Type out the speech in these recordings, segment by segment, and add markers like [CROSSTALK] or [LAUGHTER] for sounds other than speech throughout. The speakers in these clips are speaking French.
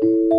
you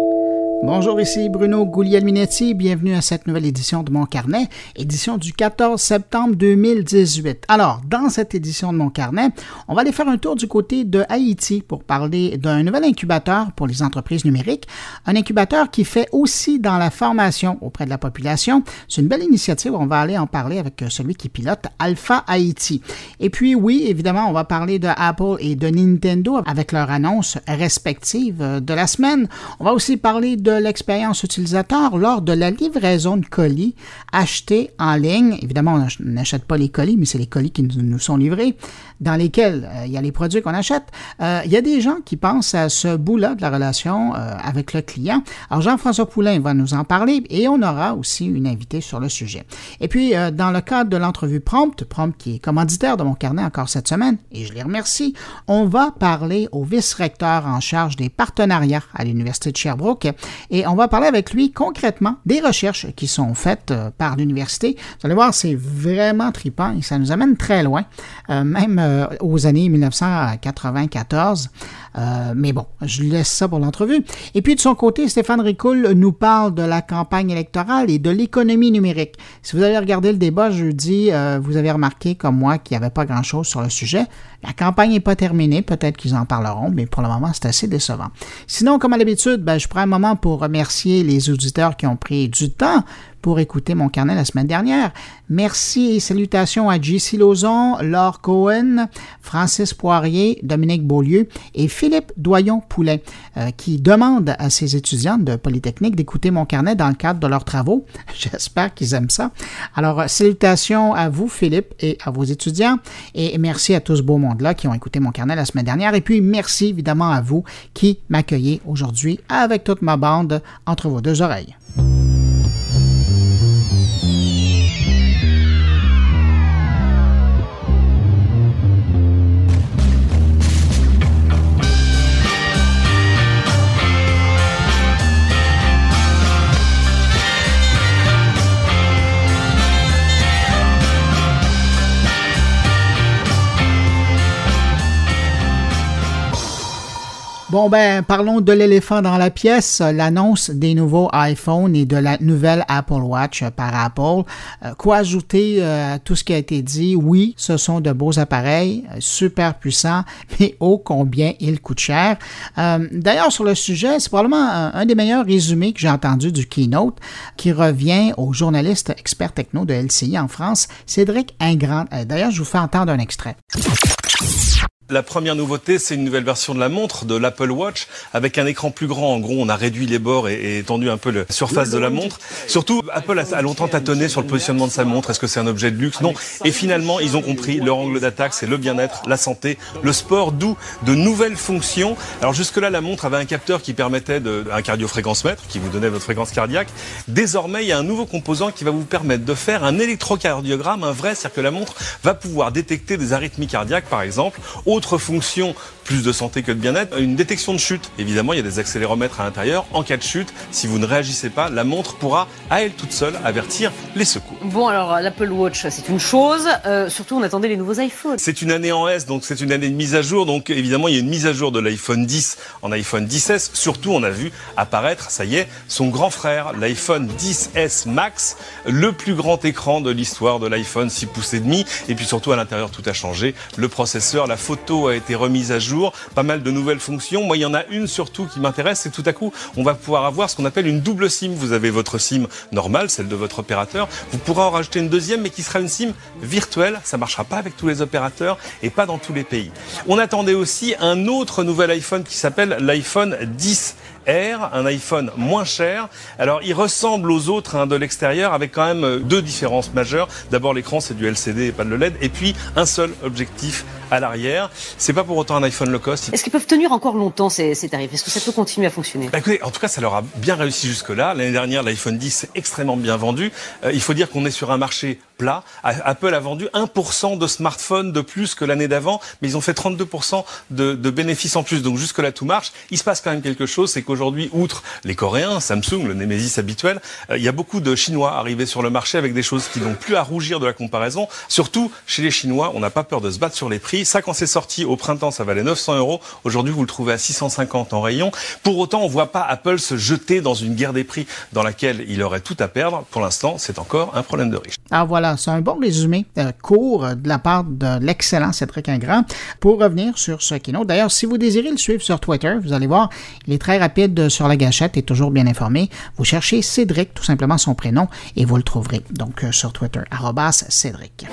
Bonjour, ici Bruno Guglielminetti. Bienvenue à cette nouvelle édition de Mon Carnet, édition du 14 septembre 2018. Alors, dans cette édition de Mon Carnet, on va aller faire un tour du côté de Haïti pour parler d'un nouvel incubateur pour les entreprises numériques. Un incubateur qui fait aussi dans la formation auprès de la population. C'est une belle initiative. On va aller en parler avec celui qui pilote Alpha Haïti. Et puis, oui, évidemment, on va parler de Apple et de Nintendo avec leurs annonces respectives de la semaine. On va aussi parler de l'expérience utilisateur lors de la livraison de colis achetés en ligne. Évidemment, on n'achète pas les colis, mais c'est les colis qui nous sont livrés, dans lesquels euh, il y a les produits qu'on achète. Euh, il y a des gens qui pensent à ce bout-là de la relation euh, avec le client. Alors, Jean-François Poulain va nous en parler et on aura aussi une invitée sur le sujet. Et puis, dans le cadre de l'entrevue Prompt, Prompt qui est commanditaire de mon carnet encore cette semaine, et je les remercie, on va parler au vice-recteur en charge des partenariats à l'Université de Sherbrooke et on va parler avec lui concrètement des recherches qui sont faites par l'université. Vous allez voir, c'est vraiment tripant et ça nous amène très loin, euh, même euh, aux années 1994. mais bon, je laisse ça pour l'entrevue. Et puis de son côté, Stéphane Ricoul nous parle de la campagne électorale et de l'économie numérique. Si vous avez regardé le débat jeudi, vous avez remarqué comme moi qu'il n'y avait pas grand-chose sur le sujet. La campagne n'est pas terminée, peut-être qu'ils en parleront, mais pour le moment, c'est assez décevant. Sinon, comme à l'habitude, ben, je prends un moment pour remercier les auditeurs qui ont pris du temps pour écouter mon carnet la semaine dernière. Merci et salutations à JC Lauzon, Laure Cohen, Francis Poirier, Dominique Beaulieu et Philippe Doyon-Poulet, euh, qui demandent à ces étudiants de Polytechnique d'écouter mon carnet dans le cadre de leurs travaux. [LAUGHS] J'espère qu'ils aiment ça. Alors, salutations à vous, Philippe, et à vos étudiants, et merci à tous ce beau monde-là qui ont écouté mon carnet la semaine dernière. Et puis, merci évidemment à vous qui m'accueillez aujourd'hui avec toute ma bande entre vos deux oreilles. Bon, ben, parlons de l'éléphant dans la pièce, l'annonce des nouveaux iPhones et de la nouvelle Apple Watch par Apple. Euh, quoi ajouter euh, à tout ce qui a été dit? Oui, ce sont de beaux appareils, euh, super puissants, [LAUGHS] mais ô combien ils coûtent cher. D'ailleurs, sur le sujet, c'est probablement un, des meilleurs résumés que j'ai entendu du keynote qui revient au journaliste expert techno de LCI en France, Cédric Ingrand. D'ailleurs, je vous fais entendre un extrait. La première nouveauté, c'est une nouvelle version de la montre, de l'Apple Watch, avec un écran plus grand. En gros, on a réduit les bords et, étendu un peu la surface de la montre. Surtout, Apple a, longtemps tâtonné sur le positionnement de sa montre. Est-ce que c'est un objet de luxe? Non. Et finalement, ils ont compris, leur angle d'attaque, c'est le bien-être, la santé, le sport, d'où de nouvelles fonctions. Alors jusque-là, la montre avait un capteur qui permettait de, un cardiofréquencemètre, qui vous donnait votre fréquence cardiaque. Désormais, il y a un nouveau composant qui va vous permettre de faire un électrocardiogramme, un vrai, c'est-à-dire que la montre va pouvoir détecter des arythmies cardiaques, par exemple, autre fonction plus de santé que de bien-être, une détection de chute. Évidemment, il y a des accéléromètres à l'intérieur. En cas de chute, si vous ne réagissez pas, la montre pourra, à elle toute seule, avertir les secours. Bon, alors l'Apple Watch, c'est une chose. Euh, surtout, on attendait les nouveaux iPhones. C'est une année en S, donc c'est une année de mise à jour. Donc évidemment, il y a une mise à jour de l'iPhone 10 en iPhone 10S. Surtout, on a vu apparaître, ça y est, son grand frère, l'iPhone 10S Max, le plus grand écran de l'histoire de l'iPhone 6 pouces et demi. Et puis surtout, à l'intérieur, tout a changé. Le processeur, la photo a été remise à jour pas mal de nouvelles fonctions. Moi, il y en a une surtout qui m'intéresse, c'est tout à coup, on va pouvoir avoir ce qu'on appelle une double SIM. Vous avez votre SIM normale, celle de votre opérateur. Vous pourrez en rajouter une deuxième, mais qui sera une SIM virtuelle. Ça marchera pas avec tous les opérateurs et pas dans tous les pays. On attendait aussi un autre nouvel iPhone qui s'appelle l'iPhone 10 un iPhone moins cher. Alors il ressemble aux autres hein, de l'extérieur avec quand même euh, deux différences majeures. D'abord l'écran c'est du LCD et pas de LED et puis un seul objectif à l'arrière. C'est pas pour autant un iPhone low cost. Est-ce qu'ils peuvent tenir encore longtemps ces, tarifs? Est-ce que ça peut continuer à fonctionner? Bah, En tout cas, ça leur a bien réussi jusque-là. L'année dernière, l'iPhone 10 s'est extrêmement bien vendu. Euh, il faut dire qu'on est sur un marché plat. Apple a vendu 1% de smartphones de plus que l'année d'avant, mais ils ont fait 32% de, bénéfices en plus. Donc jusque-là, tout marche. Il se passe quand même quelque chose, c'est qu'aujourd'hui, outre les Coréens, Samsung, le Nemesis habituel, euh, il y a beaucoup de Chinois arrivés sur le marché avec des choses qui n'ont plus à rougir de la comparaison. Surtout, chez les Chinois, on n'a pas peur de se battre sur les prix prix. Ça, quand c'est sorti au printemps, ça valait 900 euros. Aujourd'hui, vous le trouvez à 650 en rayon. Pour autant, on ne voit pas Apple se jeter dans une guerre des prix dans laquelle il aurait tout à perdre. Pour l'instant, c'est encore un problème de riche. Ah voilà, c'est un bon résumé euh, court de la part de l'excellent Cédric Ingrand pour revenir sur ce keynote. D'ailleurs, si vous désirez le suivre sur Twitter, vous allez voir, il est très rapide sur la gâchette et toujours bien informé. Vous cherchez Cédric, tout simplement son prénom, et vous le trouverez. Donc euh, sur Twitter, Cédric.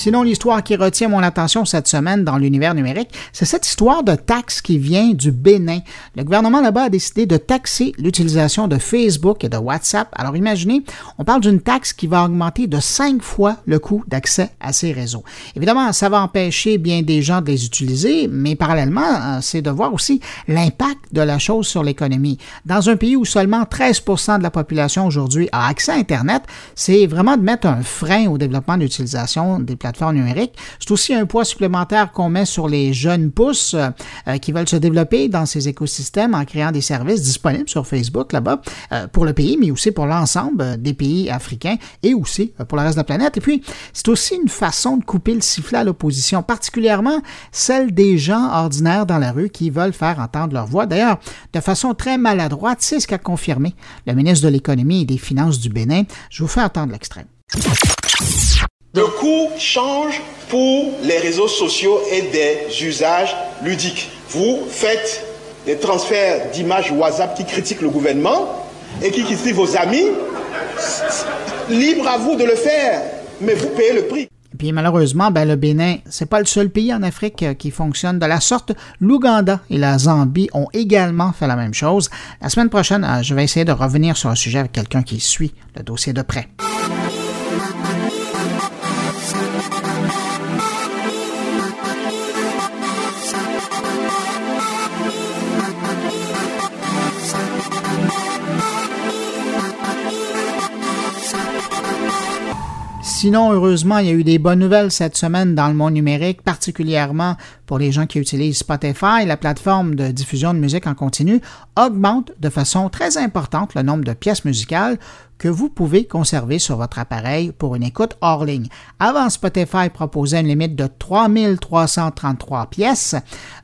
Sinon, l'histoire qui retient mon attention cette semaine dans l'univers numérique, c'est cette histoire de taxe qui vient du Bénin. Le gouvernement là-bas a décidé de taxer l'utilisation de Facebook et de WhatsApp. Alors imaginez, on parle d'une taxe qui va augmenter de cinq fois le coût d'accès à ces réseaux. Évidemment, ça va empêcher bien des gens de les utiliser, mais parallèlement, euh, c'est de voir aussi l'impact de la chose sur l'économie. Dans un pays où seulement 13% de la population aujourd'hui a accès à Internet, c'est vraiment de mettre un frein au développement de l'utilisation des plateformes C'est aussi un poids supplémentaire qu'on met sur les jeunes pousses euh, qui veulent se développer dans ces écosystèmes en créant des services disponibles sur Facebook là-bas euh, pour le pays, mais aussi pour l'ensemble des pays africains et aussi euh, pour le reste de la planète. Et puis, c'est aussi une façon de couper le sifflet à l'opposition, particulièrement celle des gens ordinaires dans la rue qui veulent faire entendre leur voix. D'ailleurs, de façon très maladroite, c'est ce qu'a confirmé le ministre de l'Économie et des Finances du Bénin. Je vous fais entendre l'extrait. Le coût change pour les réseaux sociaux et des usages ludiques. Vous faites des transferts d'images WhatsApp qui critiquent le gouvernement et qui critiquent vos amis. Libre à vous de le faire, mais vous payez le prix. Et puis malheureusement, ben, le Bénin, c'est pas le seul pays en Afrique euh, qui fonctionne de la sorte. L'Ouganda et la Zambie ont également fait la même chose. La semaine prochaine, euh, je vais essayer de revenir sur un sujet avec quelqu'un qui suit le dossier de près. Sinon, heureusement, il y a eu des bonnes nouvelles cette semaine dans le monde numérique, particulièrement pour les gens qui utilisent Spotify. La plateforme de diffusion de musique en continu augmente de façon très importante le nombre de pièces musicales que vous pouvez conserver sur votre appareil pour une écoute hors ligne. Avant, Spotify proposait une limite de 3333 pièces,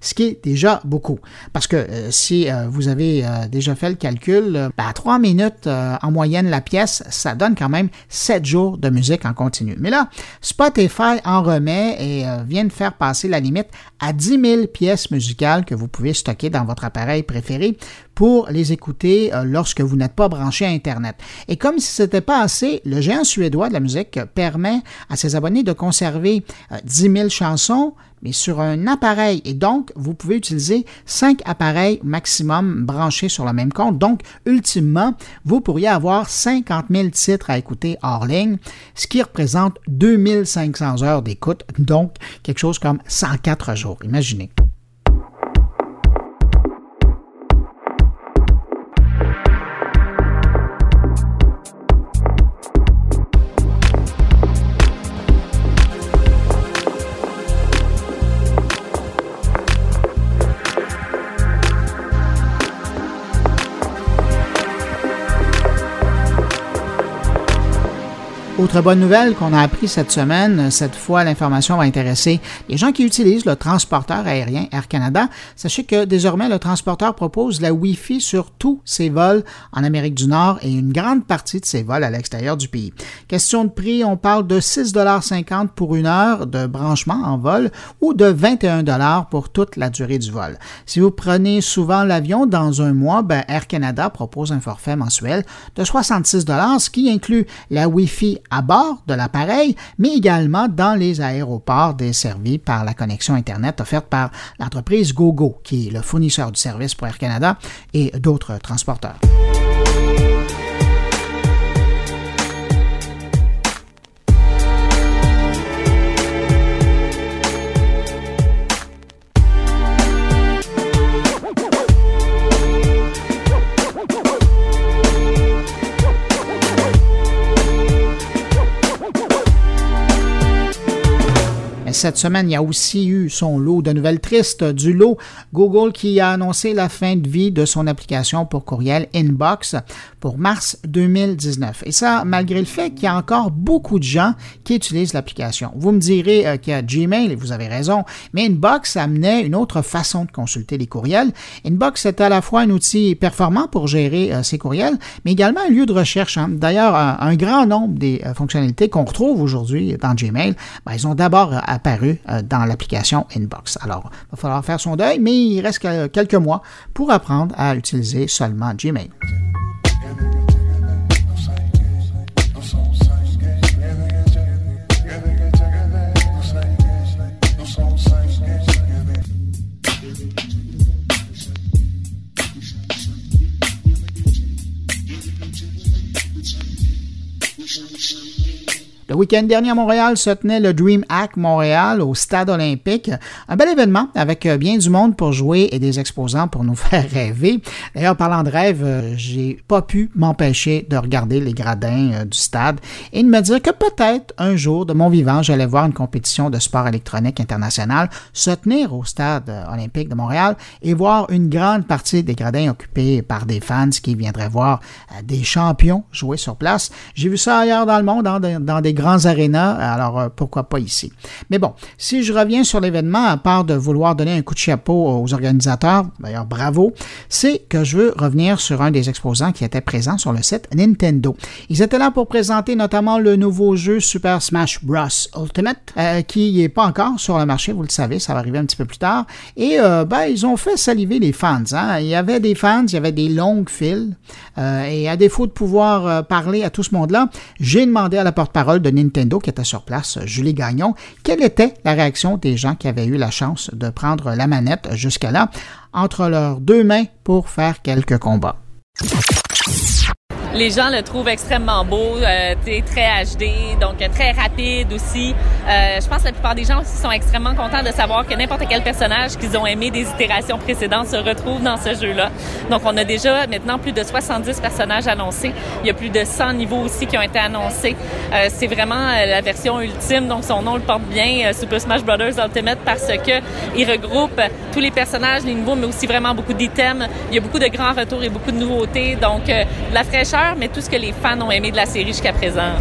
ce qui est déjà beaucoup. Parce que euh, si euh, vous avez euh, déjà fait le calcul, ben, à 3 minutes en moyenne la pièce, ça donne quand même 7 jours de musique en continu. Mais là, Spotify en remet et vient de faire passer la limite à 10 000 pièces musicales que vous pouvez stocker dans votre appareil préféré pour les écouter euh, lorsque vous n'êtes pas branché à Internet. Et comme si ce n'était pas assez, le géant suédois de la musique permet à ses abonnés de conserver 10 euh, 000 chansons, mais sur un appareil. Et donc, vous pouvez utiliser 5 appareils maximum branchés sur le même compte. Donc, ultimement, vous pourriez avoir 50 000 titres à écouter hors ligne, ce qui représente 2500 heures d'écoute, donc quelque chose comme 104 jours. Imaginez. Autre bonne nouvelle qu'on a appris cette semaine, cette fois l'information va intéresser les gens qui utilisent le transporteur aérien Air Canada. Sachez que désormais le transporteur propose la Wi-Fi sur tous ses vols en Amérique du Nord et une grande partie de ses vols à l'extérieur du pays. Question de prix, on parle de 6,50 pour une heure de branchement en vol ou de 21 pour toute la durée du vol. Si vous prenez souvent l'avion dans un mois, ben Air Canada propose un forfait mensuel de 66 ce qui inclut la Wi-Fi à bord de l'appareil, mais également dans les aéroports desservis par la connexion Internet offerte par l'entreprise GoGo, qui est le fournisseur du service pour Air Canada et d'autres transporteurs. Cette semaine, il y a aussi eu son lot de nouvelles tristes. Du lot, Google qui a annoncé la fin de vie de son application pour courriel Inbox pour mars 2019. Et ça, malgré le fait qu'il y a encore beaucoup de gens qui utilisent l'application. Vous me direz euh, qu'il y a Gmail, et vous avez raison, mais Inbox amenait une autre façon de consulter les courriels. Inbox est à la fois un outil performant pour gérer euh, ses courriels, mais également un lieu de recherche. Hein. D'ailleurs, un, grand nombre des euh, fonctionnalités qu'on retrouve aujourd'hui dans Gmail, ben, ils ont d'abord apparu dans l'application Inbox. Alors, il va falloir faire son deuil, mais il reste quelques mois pour apprendre à utiliser seulement Gmail. Le week-end dernier à Montréal se tenait le Dream Hack Montréal au Stade olympique. Un bel événement avec euh, bien du monde pour jouer et des exposants pour nous [LAUGHS] faire rêver. D'ailleurs, parlant de rêve, euh, j'ai pas pu m'empêcher de regarder les gradins euh, du stade et de me dire que peut-être un jour de mon vivant, j'allais voir une compétition de sport électronique international se tenir au Stade olympique de Montréal et voir une grande partie des gradins occupés par des fans qui viendraient voir des champions jouer sur place. J'ai vu ça ailleurs dans le monde, dans, dans des grands arénas, alors euh, pourquoi pas ici. Mais bon, si je reviens sur l'événement, à part de vouloir donner un coup de chapeau aux organisateurs, d'ailleurs bravo, c'est que je veux revenir sur un des exposants qui était présent sur le site Nintendo. Ils étaient là pour présenter notamment le nouveau jeu Super Smash Bros. Ultimate, euh, qui n'est pas encore sur le marché, vous le savez, ça va arriver un petit peu plus tard. Et euh, ben, ils ont fait saliver les fans. Hein. Il y avait des fans, il y avait des longues files. et à défaut de pouvoir parler à tout ce monde-là, j'ai demandé à la porte-parole de Nintendo qui était sur place, Julie Gagnon, quelle était la réaction des gens qui avaient eu la chance de prendre la manette jusqu'à là entre leurs deux mains pour faire quelques combats. Les gens le trouvent extrêmement beau, euh, très HD, donc très rapide aussi. Euh, je pense que la plupart des gens aussi sont extrêmement contents de savoir que n'importe quel personnage qu'ils ont aimé des itérations précédentes se retrouve dans ce jeu-là. Donc on a déjà maintenant plus de 70 personnages annoncés. Il y a plus de 100 niveaux aussi qui ont été annoncés. Euh, c'est vraiment euh, la version ultime, donc son nom le porte bien, euh, Super Smash Bros. Ultimate, parce que il regroupe tous les personnages, les niveaux, mais aussi vraiment beaucoup d'items. Il y a beaucoup de grands retours et beaucoup de nouveautés, donc la fraîcheur mais tout ce que les fans ont aimé de la série jusqu'à présent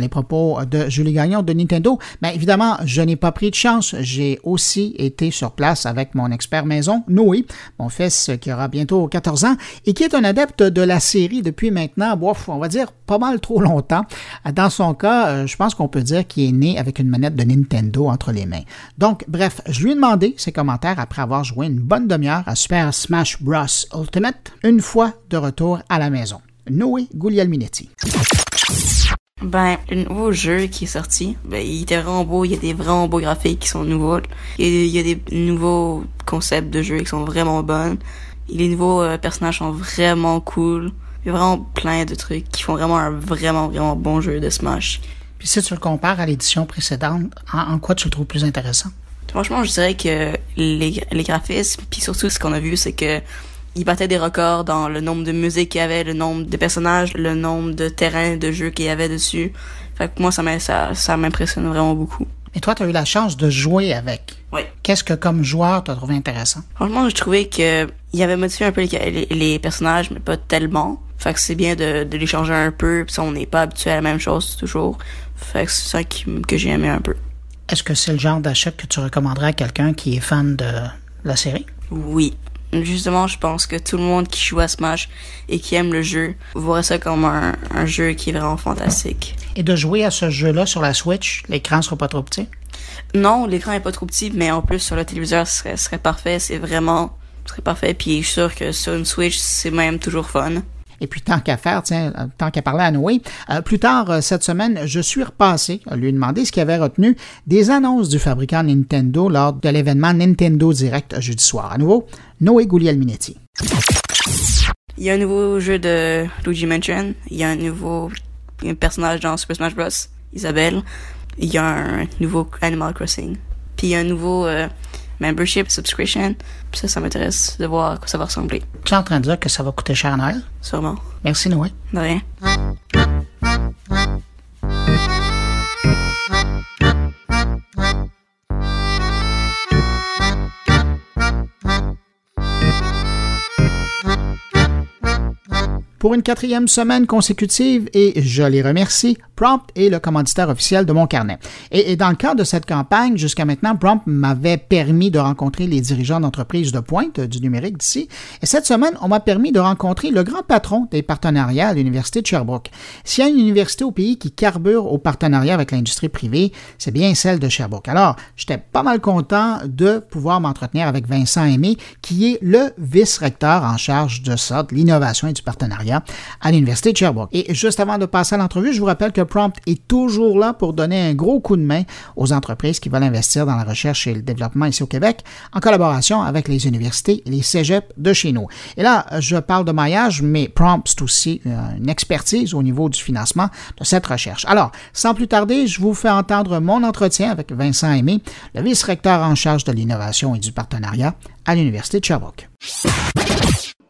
les propos de Julie Gagnon de Nintendo. Ben, évidemment, je n'ai pas pris de chance. J'ai aussi été sur place avec mon expert maison, Noé, mon fils qui aura bientôt 14 ans et qui est un adepte de la série depuis maintenant, on va dire pas mal trop longtemps. Dans son cas, euh, je pense qu'on peut dire qu'il est né avec une manette de Nintendo entre les mains. Donc, bref, je lui ai demandé ses commentaires après avoir joué une bonne demi-heure à Super Smash Bros. Ultimate, une fois de retour à la maison. Noé Guglielminetti. Ben, le nouveau jeu qui est sorti, ben, il était vraiment beau, il y a des vraiment beaux graphiques qui sont nouveaux. Il y a, des nouveaux concepts de jeu qui sont vraiment bons. les nouveaux euh, personnages sont vraiment cool. Il y a vraiment plein de trucs qui font vraiment un vraiment, vraiment bon jeu de Smash. Puis si tu le compares à l'édition précédente, en, quoi tu le trouves plus intéressant? Franchement, je dirais que les, les graphismes, puis surtout ce qu'on a vu, c'est que il battait des records dans le nombre de musiques qu'il y avait, le nombre de personnages, le nombre de terrains de jeu qu'il y avait dessus. Fait que moi, ça m'impressionne vraiment beaucoup. Et toi, tu as eu la chance de jouer avec. Oui. Qu'est-ce que, comme joueur, tu as trouvé intéressant? Franchement, je trouvais que il avait modifié un peu les, personnages, mais pas tellement. Fait que c'est bien de, les changer un peu, puis on n'est pas habitué à la même chose toujours. Fait que c'est ça que j'ai aimé un peu. Est-ce que c'est le genre d'achat que tu recommanderais à quelqu'un qui est fan de la série? Oui. Justement, je pense que tout le monde qui joue à Smash et qui aime le jeu voit ça comme un, jeu qui est vraiment fantastique. Et de jouer à ce jeu-là sur la Switch, l'écran sera pas trop petit? Non, l'écran est pas trop petit, mais en plus sur le téléviseur, ce serait, serait parfait. C'est vraiment serait parfait. Puis je suis sûr que sur une Switch, c'est même toujours fun. Et puis, tant qu'à faire, tiens, euh, tant qu'à parler à Noé, euh, plus tard euh, cette semaine, je suis repassé à lui demander ce qu'il avait retenu des annonces du fabricant Nintendo lors de l'événement Nintendo Direct jeudi soir. À nouveau, Noé Guglielminetti. Il y a un nouveau jeu de Luigi Mansion. Il y a un nouveau personnage dans Super Smash Bros. Isabelle. Il y a un nouveau Animal Crossing. Puis il y a un nouveau membership, subscription. ça, ça m'intéresse de voir à quoi ça va ressembler. Tu es en train de dire que ça va coûter cher à Noël? Sûrement. Merci, Noé. De rien. Pour une quatrième semaine consécutive, et je les remercie, Prompt est le commanditaire officiel de mon carnet. Et, dans le cadre de cette campagne, jusqu'à maintenant, Prompt m'avait permis de rencontrer les dirigeants d'entreprises de pointe du numérique d'ici. Et cette semaine, on m'a permis de rencontrer le grand patron des partenariats à l'Université de Sherbrooke. S'il y a une université au pays qui carbure au partenariat avec l'industrie privée, c'est bien celle de Sherbrooke. Alors, j'étais pas mal content de pouvoir m'entretenir avec Vincent Aimé, qui est le vice-recteur en charge de ça, de l'innovation et du partenariat à l'Université de Sherbrooke. Et juste avant de passer à l'entrevue, je vous rappelle que Prompt est toujours là pour donner un gros coup de main aux entreprises qui veulent investir dans la recherche et le développement ici au Québec, en collaboration avec les universités et les cégeps de chez nous. Et là, je parle de maillage, mais Prompt, c'est aussi euh, une expertise au niveau du financement de cette recherche. Alors, sans plus tarder, je vous fais entendre mon entretien avec Vincent Aimé, le vice-recteur en charge de l'innovation et du partenariat à l'Université de Sherbrooke.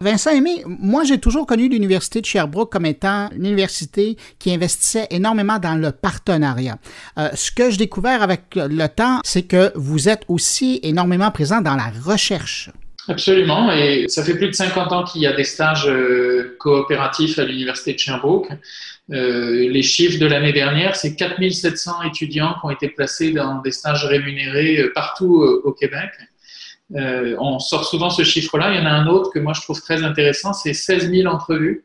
Vincent Aimé, moi j'ai toujours connu l'Université de Sherbrooke comme étant une université qui investissait énormément dans le partenariat. Euh, ce que j'ai découvert avec le temps, c'est que vous êtes aussi énormément présent dans la recherche. Absolument, et ça fait plus de 50 ans qu'il y a des stages euh, coopératifs à l'Université de Sherbrooke. Euh, les chiffres de l'année dernière, c'est 4700 étudiants qui ont été placés dans des stages rémunérés partout au Québec. Euh, on sort souvent ce chiffre-là. Il y en a un autre que moi je trouve très intéressant, c'est 16 000 entrevues.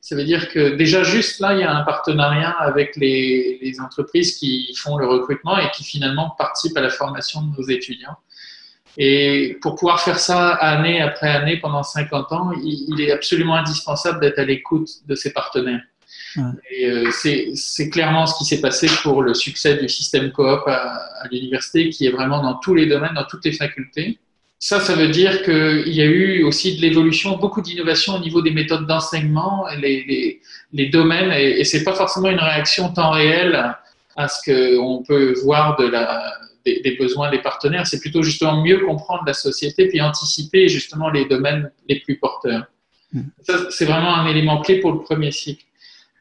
Ça veut dire que déjà juste là, il y a un partenariat avec les, entreprises qui font le recrutement et qui finalement participent à la formation de nos étudiants. Et pour pouvoir faire ça année après année pendant 50 ans, il, est absolument indispensable d'être à l'écoute de ses partenaires. Et euh, c'est clairement ce qui s'est passé pour le succès du système coop à l'université, qui est vraiment dans tous les domaines, dans toutes les facultés. Ça, ça veut dire qu'il y a eu aussi de l'évolution, beaucoup d'innovation au niveau des méthodes d'enseignement, les, les, les, domaines, et, et c'est pas forcément une réaction temps réel à ce qu'on peut voir de la, des, des, besoins des partenaires, c'est plutôt justement mieux comprendre la société puis anticiper justement les domaines les plus porteurs. Hmm. Ça, c'est vraiment un élément clé pour le premier cycle.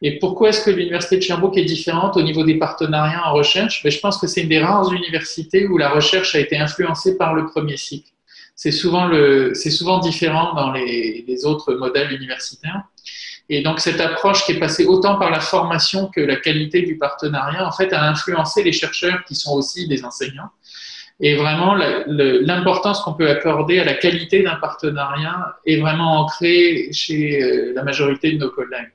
Et pourquoi est-ce que l'université de Sherbrooke est différente au niveau des partenariats en recherche? Ben, Je pense que c'est une des rares universités où la recherche a été influencée par le premier cycle c'est souvent, le, souvent différent dans les, les, autres modèles universitaires. Et donc cette approche qui est passée autant par la formation que la qualité du partenariat, en fait, a influencé les chercheurs qui sont aussi des enseignants. Et vraiment, l'importance qu'on peut accorder à la qualité d'un partenariat est vraiment ancrée chez euh, la majorité de nos collègues.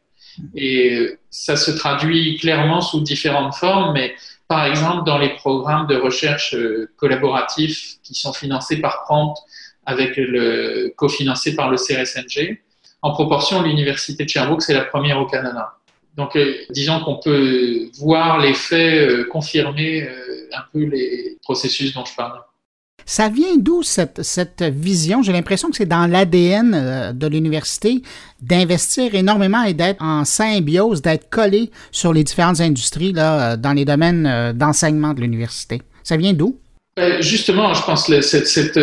Et ça se traduit clairement sous différentes formes, mais par exemple dans les programmes de recherche euh, collaboratifs qui sont financés par Prompt avec le cofinancé par le CRSNG. En proportion, l'université de Sherbrooke, c'est la première au Canada. Donc, euh, disons qu'on peut voir les faits euh, confirmer un peu les processus dont je parle. Ça vient d'où cette, cette vision? J'ai l'impression que c'est dans l'ADN de l'université d'investir énormément et d'être en symbiose, d'être collé sur les différentes industries là, dans les domaines d'enseignement de l'université. Ça vient d'où? justement, je pense que cette,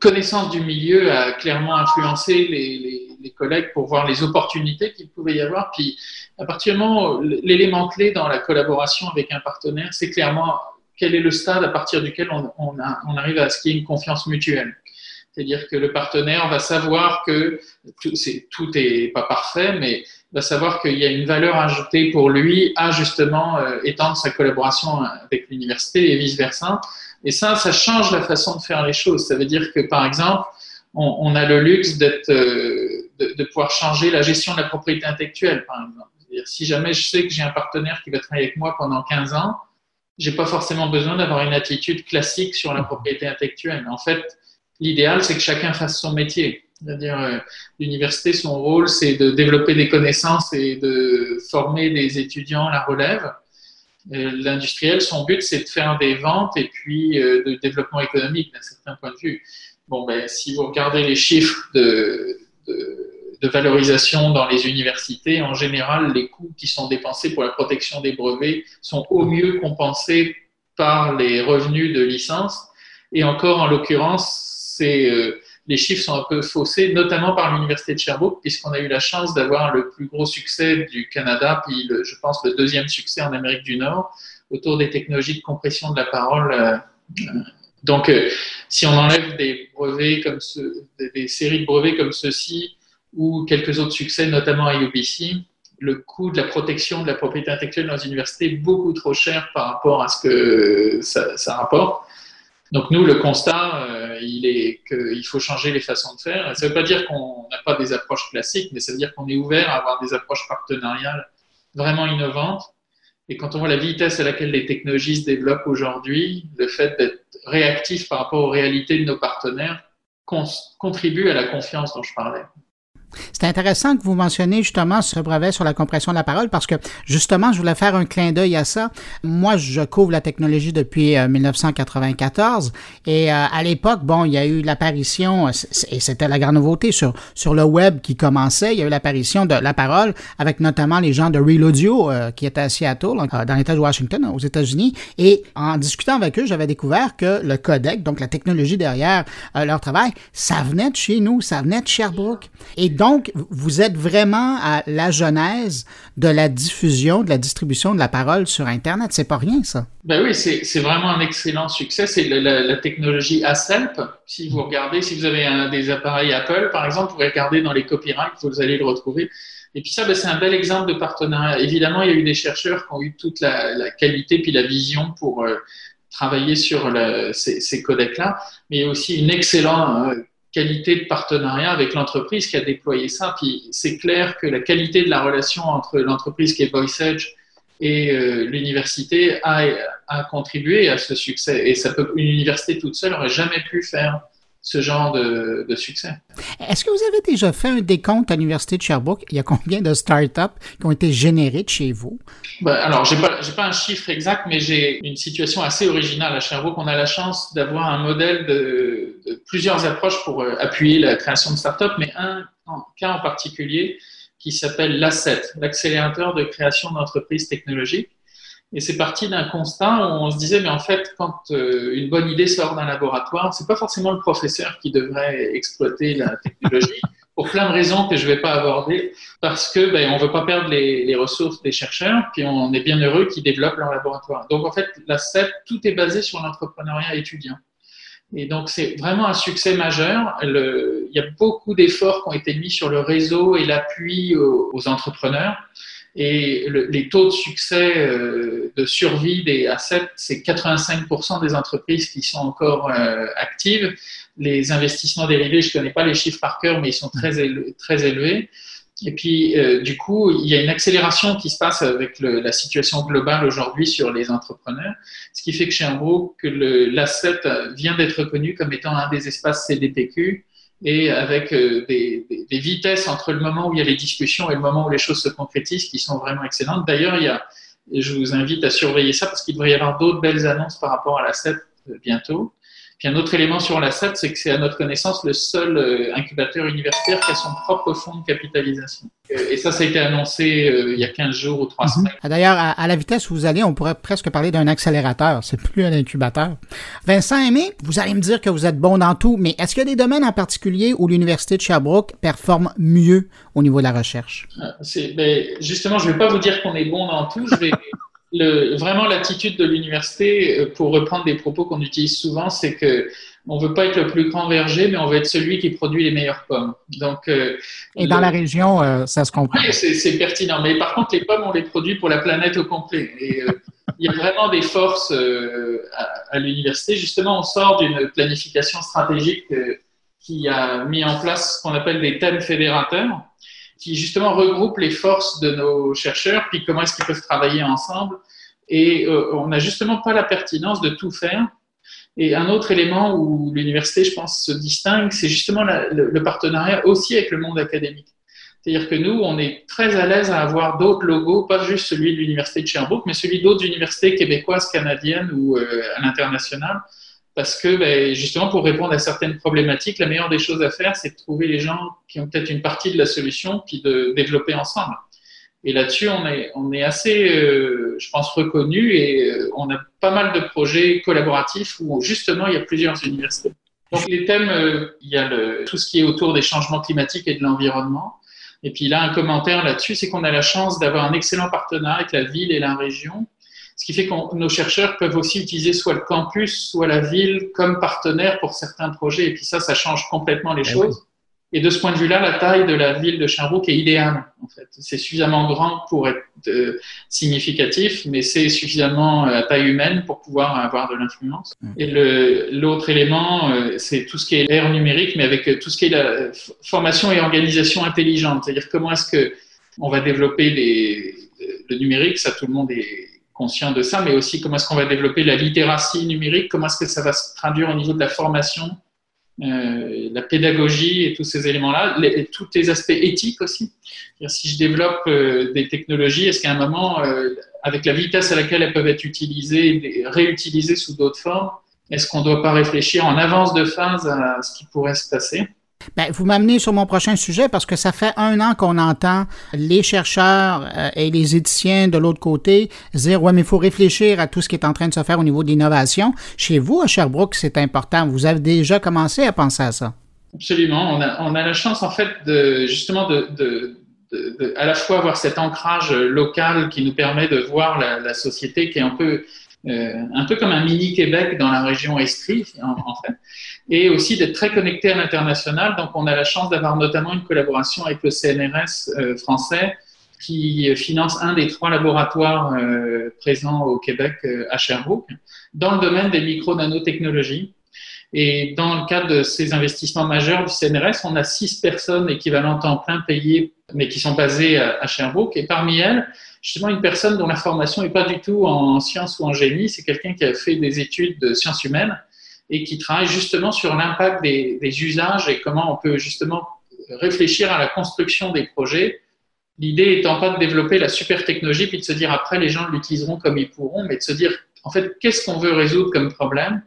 connaissance du milieu a clairement influencé les, les, collègues pour voir les opportunités qu'il pouvait y avoir. Puis, à partir du moment, l'élément clé dans la collaboration avec un partenaire, c'est clairement quel est le stade à partir duquel on, on, on arrive à ce qu'il y ait une confiance mutuelle. C'est-à-dire que le partenaire va savoir que tout, est, tout pas parfait, mais va savoir qu'il y a une valeur ajoutée pour lui à justement euh, étendre sa collaboration avec l'université et vice-versa. Et ça, ça change la façon de faire les choses. Ça veut dire que, par exemple, on, on a le luxe euh, de, de, pouvoir changer la gestion de la propriété intellectuelle, par exemple. si jamais je sais que j'ai un partenaire qui va travailler avec moi pendant 15 ans, j'ai pas forcément besoin d'avoir une attitude classique sur la propriété intellectuelle. En fait, l'idéal, c'est que chacun fasse son métier. C'est-à-dire, euh, l'université, son rôle, c'est de développer des connaissances et de former des étudiants à la relève. Euh, l'industriel, son but, c'est de faire des ventes et puis euh, de développement économique d'un certain point de vue. Bon, ben, si vous regardez les chiffres de, de, de, valorisation dans les universités, en général, les coûts qui sont dépensés pour la protection des brevets sont au mieux compensés par les revenus de licence. Et encore, en l'occurrence, euh, les chiffres sont un peu faussés, notamment par l'Université de Sherbrooke, puisqu'on a eu la chance d'avoir le plus gros succès du Canada, puis je pense le deuxième succès en Amérique du Nord, autour des technologies de compression de la parole. Euh, donc, euh, si on enlève des brevets comme ce, des, séries de brevets comme ceci, ou quelques autres succès, notamment à UBC, le coût de la protection de la propriété intellectuelle dans les universités est beaucoup trop cher par rapport à ce que ça, rapporte. Donc nous, le constat, euh, il est qu'il faut changer les façons de faire. Ça ne veut pas dire qu'on n'a pas des approches classiques, mais ça veut dire qu'on est ouvert à avoir des approches partenariales vraiment innovantes. Et quand on voit la vitesse à laquelle les technologies se développent aujourd'hui, le fait d'être réactif par rapport aux réalités de nos partenaires contribue à la confiance dont je parlais. C'est intéressant que vous mentionniez justement ce brevet sur la compression de la parole parce que justement, je voulais faire un clin d'œil à ça. Moi, je couvre la technologie depuis 1994 euh, et euh, à l'époque, bon, il y a eu l'apparition, et c'était la grande nouveauté sur, sur le web qui commençait, il y a eu l'apparition de la parole avec notamment les gens de Real Audio euh, qui étaient à Seattle, dans l'État de Washington, aux États-Unis. Et en discutant avec eux, j'avais découvert que le codec, donc la technologie derrière leur travail, ça venait de chez nous, ça venait de Sherbrooke. Et donc, vous êtes vraiment à la genèse de la diffusion, de la distribution de la parole sur Internet. C'est pas rien, ça. Ben oui, c'est vraiment un excellent succès. C'est la, technologie ASELP. Si vous regardez, si vous avez des appareils Apple, par exemple, vous pouvez regarder dans les copyrights, vous allez le retrouver. Et puis ça, ben, c'est un bel exemple de partenariat. Évidemment, il y a eu des chercheurs qui ont eu toute la, qualité puis la vision pour euh, travailler sur ces, ces codecs-là, mais il y a aussi une excellente euh, qualité de partenariat avec l'entreprise qui a déployé ça. Puis c'est clair que la qualité de la relation entre l'entreprise qui est VoiceEdge et euh, l'université a, contribué à ce succès. Et ça peut, une université toute seule n'aurait jamais pu faire ce genre de, de succès. Est-ce que vous avez déjà fait un décompte à l'Université de Sherbrooke? Il y a combien de startups qui ont été générées de chez vous? Ben, alors, je n'ai pas, pas, un chiffre exact, mais j'ai une situation assez originale à Sherbrooke. On a la chance d'avoir un modèle de, de, plusieurs approches pour euh, appuyer la création de startups, mais un cas en particulier qui s'appelle l'ASSET, l'accélérateur de création d'entreprises technologiques. Et c'est parti d'un constat où on se disait, mais en fait, quand euh, une bonne idée sort d'un laboratoire, c'est pas forcément le professeur qui devrait exploiter la technologie, [LAUGHS] pour plein de raisons que je vais pas aborder, parce que ben, on veut pas perdre les, ressources des chercheurs, puis on est bien heureux qu'ils développent leur laboratoire. Donc en fait, la CEP, tout est basé sur l'entrepreneuriat étudiant. Et donc c'est vraiment un succès majeur. Il y a beaucoup d'efforts qui ont été mis sur le réseau et l'appui aux entrepreneurs. Et les taux de succès euh, de survie des assets, c'est 85% des entreprises qui sont encore euh, actives. Les investissements dérivés, je ne connais pas les chiffres par cœur, mais ils sont très. Très élevés. Et puis, euh, du coup, il y a une accélération qui se passe avec la situation globale aujourd'hui sur les entrepreneurs, ce qui fait que chez Sherbrooke, l'asset vient d'être reconnu comme étant un des espaces CDPQ et avec euh, des, vitesses entre le moment où il y a les discussions et le moment où les choses se concrétisent qui sont vraiment excellentes. D'ailleurs, il y a, je vous invite à surveiller ça parce qu'il devrait y avoir d'autres belles annonces par rapport à la CEP euh, bientôt. Puis un autre élément sur la CEP, c'est que c'est à notre connaissance le seul euh, incubateur universitaire qui a son propre fonds de capitalisation. Et ça, ça a été annoncé euh, il y a 15 jours ou 3 mhm. semaines. D'ailleurs, à, la vitesse où vous allez, on pourrait presque parler d'un accélérateur. C'est plus un incubateur. Vincent Aimé, vous allez me dire que vous êtes bon dans tout, mais est-ce qu'il y a des domaines en particulier où l'Université de Sherbrooke performe mieux au niveau de la recherche? Euh, ben, justement, je ne vais pas vous dire qu'on est bon dans tout. Je vais le, vraiment l'attitude de l'université, euh, pour reprendre des propos qu'on utilise souvent, c'est que on veut pas être le plus grand verger, mais on veut être celui qui produit les meilleures pommes. Donc, euh, et dans la région, euh, ça se comprend. Oui, c'est pertinent. Mais par contre, les pommes, on les produit pour la planète au complet. Et il y a vraiment des forces à, à l'université. Justement, on sort d'une planification stratégique qui a mis en place ce qu'on appelle des thèmes fédérateurs qui justement regroupe les forces de nos chercheurs, puis comment est-ce qu'ils peuvent travailler ensemble. Et euh, on n'a justement pas la pertinence de tout faire. Et un autre élément où l'université, je pense, se distingue, c'est justement le, partenariat aussi avec le monde académique. C'est-à-dire que nous, on est très à l'aise à avoir d'autres logos, pas juste celui de l'université de Sherbrooke, mais celui d'autres universités québécoises, canadiennes ou euh, à l'international, parce que ben, justement, pour répondre à certaines problématiques, la meilleure des choses à faire, c'est de trouver les gens qui ont peut-être une partie de la solution, puis de développer ensemble. Et là-dessus, on est, assez, euh, je pense, reconnu et euh, on a pas mal de projets collaboratifs où justement il y a plusieurs universités. Donc les thèmes, euh, il y a tout ce qui est autour des changements climatiques et de l'environnement. Et puis là, un commentaire là-dessus, c'est qu'on a la chance d'avoir un excellent partenariat avec la ville et la région ce qui fait que nos chercheurs peuvent aussi utiliser soit le campus, soit la ville comme partenaire pour certains projets. Et puis ça, ça change complètement les eh choses. Et de ce point de vue-là, la taille de la ville de Sherbrooke est idéale. En fait, c'est suffisamment grand pour être euh, significatif, mais c'est suffisamment euh, à taille humaine pour pouvoir avoir de l'influence. Mm. Et l'autre élément, euh, c'est tout ce qui est l'ère numérique, mais avec tout ce qui est la formation et organisation intelligente. C'est-à-dire comment est-ce que on va développer les, le numérique, ça tout le monde est conscient de ça, mais aussi comment est-ce qu'on va développer la littératie numérique, comment est-ce que ça va se traduire au niveau de la formation euh, la pédagogie et tous ces éléments-là, tous les aspects éthiques aussi. Si je développe euh, des technologies, est-ce qu'à un moment, euh, avec la vitesse à laquelle elles peuvent être utilisées, réutilisées sous d'autres formes, est-ce qu'on ne doit pas réfléchir en avance de phase à ce qui pourrait se passer? Ben, vous m'amenez sur mon prochain sujet parce que ça fait un an qu'on entend les chercheurs euh, et les éthiciens de l'autre côté dire ouais mais il faut réfléchir à tout ce qui est en train de se faire au niveau de l'innovation. Chez vous à Sherbrooke, c'est important. Vous avez déjà commencé à penser à ça. Absolument. On a, on a la chance en fait de justement de, à la fois avoir cet ancrage local qui nous permet de voir la société qui est un peu euh, un peu comme un mini Québec dans la région Estrie, en, fait, et aussi d'être très connecté à l'international. Donc, on a la chance d'avoir notamment une collaboration avec le CNRS euh, français qui finance un des trois laboratoires euh, présents au Québec à Sherbrooke dans le domaine des micro-nanotechnologies. Et dans le cadre de ces investissements majeurs du CNRS, on a six personnes équivalentes en plein payées, mais qui sont basées à, à Sherbrooke. Et parmi elles, justement une personne dont la formation n'est pas du tout en sciences ou en génie, c'est quelqu'un qui a fait des études de sciences humaines et qui travaille justement sur l'impact des, usages et comment on peut justement réfléchir à la construction des projets. L'idée étant pas de développer la super technologie puis de se dire après les gens l'utiliseront comme ils pourront, mais de se dire en fait qu'est-ce qu'on veut résoudre comme problème?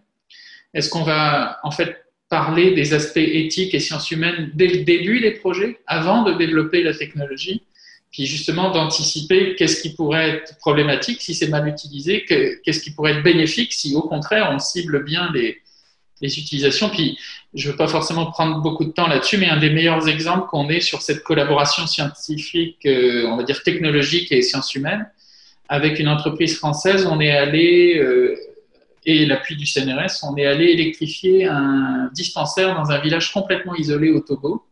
Est-ce qu'on va en fait parler des aspects éthiques et sciences humaines dès le début des projets, avant de développer la technologie? Puis justement d'anticiper qu'est-ce qui pourrait être problématique si c'est mal utilisé, qu'est-ce qui pourrait être bénéfique si au contraire on cible bien les, les utilisations. Puis je ne veux pas forcément prendre beaucoup de temps là-dessus, mais un des meilleurs exemples qu'on ait sur cette collaboration scientifique, euh, on va dire technologique et sciences humaines, avec une entreprise française, on est allé, euh, et l'appui du CNRS, on est allé électrifier un dispensaire dans un village complètement isolé au Togo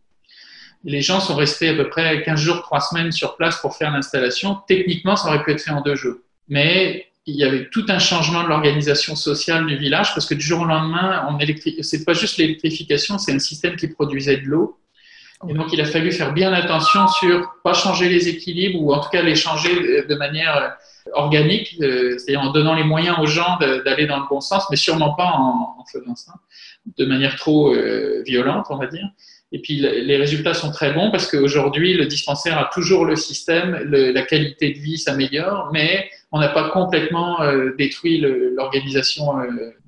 les gens sont restés à peu près 15 jours, 3 semaines sur place pour faire l'installation. Techniquement, ça aurait pu être fait en deux jours. Mais il y avait tout un changement de l'organisation sociale du village parce que du jour au lendemain, on électri... c'est pas juste l'électrification, c'est un système qui produisait de l'eau. Et donc, il a fallu faire bien attention sur pas changer les équilibres ou en tout cas les changer de manière organique, euh, c'est-à-dire en donnant les moyens aux gens d'aller dans le bon sens, mais sûrement pas en, faisant ça de manière trop euh, violente, on va dire. Et puis les résultats sont très bons parce qu'aujourd'hui, le dispensaire a toujours le système, la qualité de vie s'améliore, mais on n'a pas complètement euh, détruit l'organisation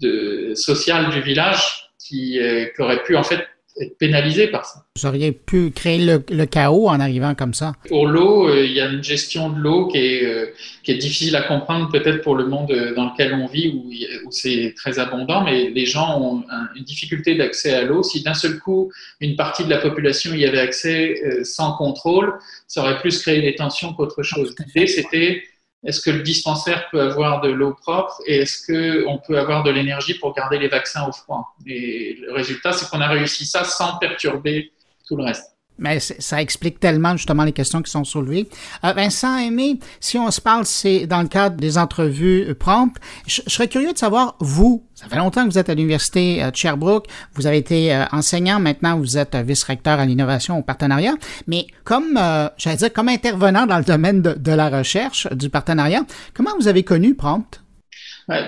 euh, sociale du village qui, euh, qui, aurait pu en fait être pénalisé par ça. Vous auriez pu créer le, chaos en arrivant comme ça. Pour l'eau, euh, il y a une gestion de l'eau qui est, euh, qui est difficile à comprendre peut-être pour le monde euh, dans lequel on vit où, où c'est très abondant, mais les gens ont une difficulté d'accès à l'eau. Si d'un seul coup, une partie de la population y avait accès sans contrôle, ça aurait plus créé des tensions qu'autre chose. L'idée, c'était est-ce que le dispensaire peut avoir de l'eau propre et est-ce qu'on peut avoir de l'énergie pour garder les vaccins au froid? Et le résultat, c'est qu'on a réussi ça sans perturber tout le reste. Mais ça explique tellement justement les questions qui sont soulevées. Euh, Vincent Aimé, si on se parle, c'est dans le cadre des entrevues euh, promptes. Je, serais curieux de savoir, vous, ça fait longtemps que vous êtes à l'Université euh, de Sherbrooke, vous avez été enseignant, maintenant vous êtes vice-recteur à l'innovation au partenariat, mais comme, j'allais dire, comme intervenant dans le domaine de, de la recherche, du partenariat, comment vous avez connu Prompt?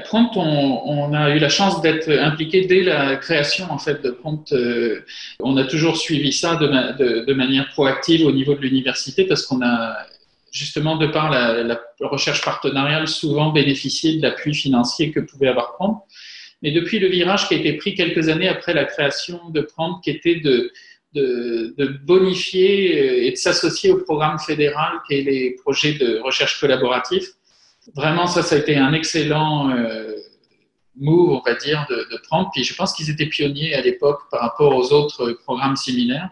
Prompt, on, a eu la chance d'être impliqué dès la création en fait de Prompt. Euh, on a toujours suivi ça de, manière proactive au niveau de l'université parce qu'on a justement de par la, recherche partenariale souvent bénéficié de l'appui financier que pouvait avoir Prompt. Mais depuis le virage qui a été pris quelques années après la création de Prompt, qui était de, de, bonifier et de s'associer au programme fédéral qui est les projets de recherche collaborative vraiment, ça, ça a été un excellent euh, move, on va dire, de, de. Puis je pense qu'ils étaient pionniers à l'époque par rapport aux autres programmes similaires.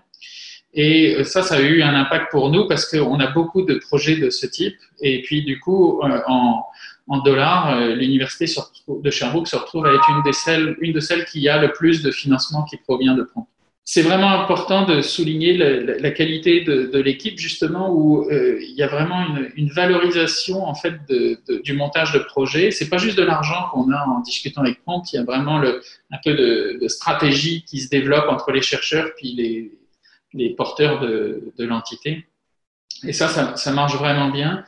Et euh, ça, ça a eu un impact pour nous parce qu'on a beaucoup de projets de ce type. Et puis, du coup, euh, en, en, dollars, l'université de Sherbrooke se retrouve à être une, des celles, une de celles qui a le plus de financement qui provient de Prompt. C'est vraiment important de souligner la, qualité de, l'équipe justement où euh, il y a vraiment une, valorisation en fait du montage de projet. C'est pas juste de l'argent qu'on a en discutant avec Prompt, il y a vraiment un peu de, stratégie qui se développe entre les chercheurs puis les, les porteurs de, l'entité. Et ça, ça, marche vraiment bien.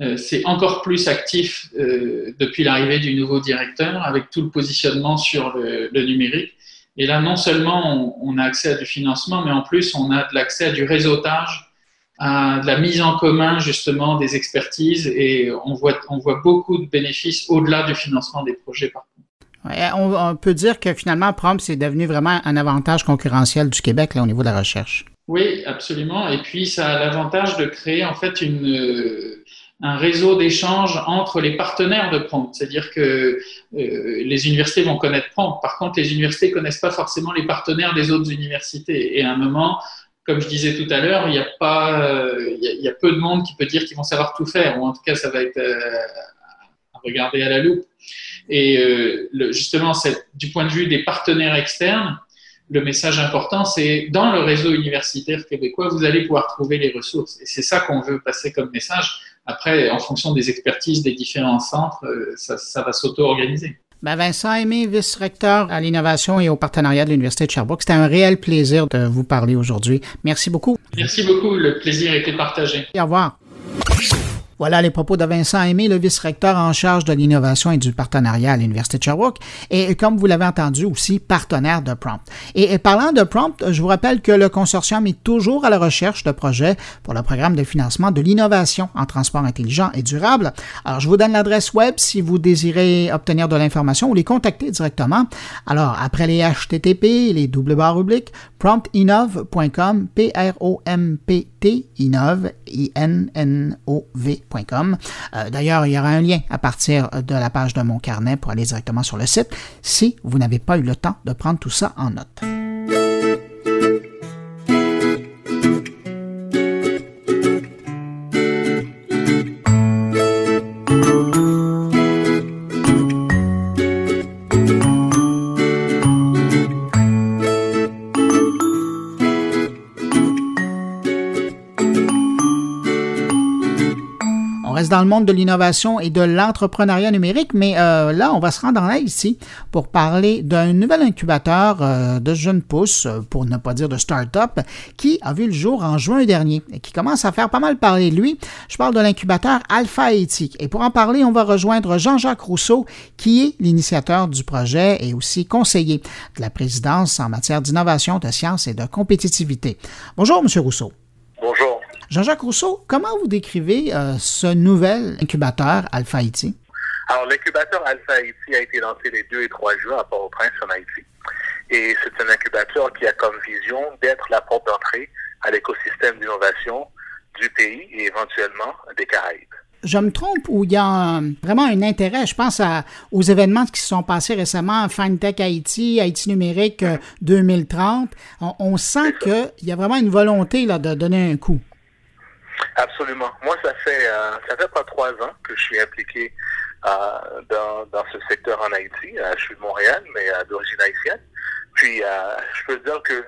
Euh, c'est encore plus actif euh, depuis l'arrivée du nouveau directeur avec tout le positionnement sur le numérique. Et là, non seulement on, a accès à du financement, mais en plus, on a de l'accès à du réseautage, à de la mise en commun, justement, des expertises. Et on voit, on voit beaucoup de bénéfices au-delà du financement des projets, par contre. on, peut dire que finalement, Prompt, c'est devenu vraiment un avantage concurrentiel du Québec là, au niveau de la recherche. Oui, absolument. Et puis, ça a l'avantage de créer en fait une, un réseau d'échange entre les partenaires de Prompt. C'est-à-dire que euh, les universités vont connaître Prompt. Par contre, les universités connaissent pas forcément les partenaires des autres universités. Et à un moment, comme je disais tout à l'heure, il y a pas, euh, il, y a, peu de monde qui peut dire qu'ils vont savoir tout faire. Ou en tout cas, ça va être euh, à regarder à la loupe. Et le, justement, du point de vue des partenaires externes, le message important, c'est dans le réseau universitaire québécois, vous allez pouvoir trouver les ressources. Et c'est ça qu'on veut passer comme message. Après, en fonction des expertises des différents centres, euh, ça, va s'auto-organiser. Ben Vincent Aimé, vice-recteur à l'innovation et au partenariat de l'Université de Sherbrooke, c'était un réel plaisir de vous parler aujourd'hui. Merci beaucoup. Merci beaucoup. Le plaisir était partagé. au revoir. Voilà les propos de Vincent Aimé, le vice-recteur en charge de l'innovation et du partenariat à l'Université de Sherbrooke, et comme vous l'avez entendu aussi, partenaire de Prompt. Et, parlant de Prompt, je vous rappelle que le consortium est toujours à la recherche de projets pour le programme de financement de l'innovation en transport intelligent et durable. Alors, je vous donne l'adresse web si vous désirez obtenir de l'information ou les contacter directement. Alors, après les HTTP, les double barres obliques, promptinov.com, P-R-O-M-P-T, innov, I-N-N-O-V euh, d'ailleurs, il y aura un lien à partir de la page de mon carnet pour aller directement sur le site si vous n'avez pas eu le temps de prendre tout ça en note. Dans le monde de l'innovation et de l'entrepreneuriat numérique, mais euh, là, on va se rendre en ici pour parler d'un nouvel incubateur euh, de jeunes pousses, euh, pour ne pas dire de start-up, qui a vu le jour en juin dernier et qui commence à faire pas mal parler de lui. Je parle de l'incubateur Alpha Ethic. Et pour en parler, on va rejoindre Jean-Jacques Rousseau, qui est l'initiateur du projet et aussi conseiller de la présidence en matière d'innovation, de sciences et de compétitivité. Bonjour, Monsieur Rousseau. Bonjour. Jean-Jacques Rousseau, comment vous décrivez euh, ce nouvel incubateur Alpha Haïti? Alors, l'incubateur Alpha Haïti a été lancé les 2 et 3 juin à Port-au-Prince, en Haïti. Et c'est un incubateur qui a comme vision d'être la porte d'entrée à l'écosystème d'innovation du pays et éventuellement des Caraïbes. Je me trompe ou il y a vraiment un intérêt, je pense aux événements qui se sont passés récemment, FinTech Haïti, Haïti numérique 2030. Euh, on, on sent qu'il y a vraiment une volonté là, de donner un coup. Absolument. Moi, ça fait euh, ça fait pas trois ans que je suis impliqué euh, dans, dans ce secteur en Haïti. Euh, je suis de Montréal, mais d'origine haïtienne. Puis, je peux dire que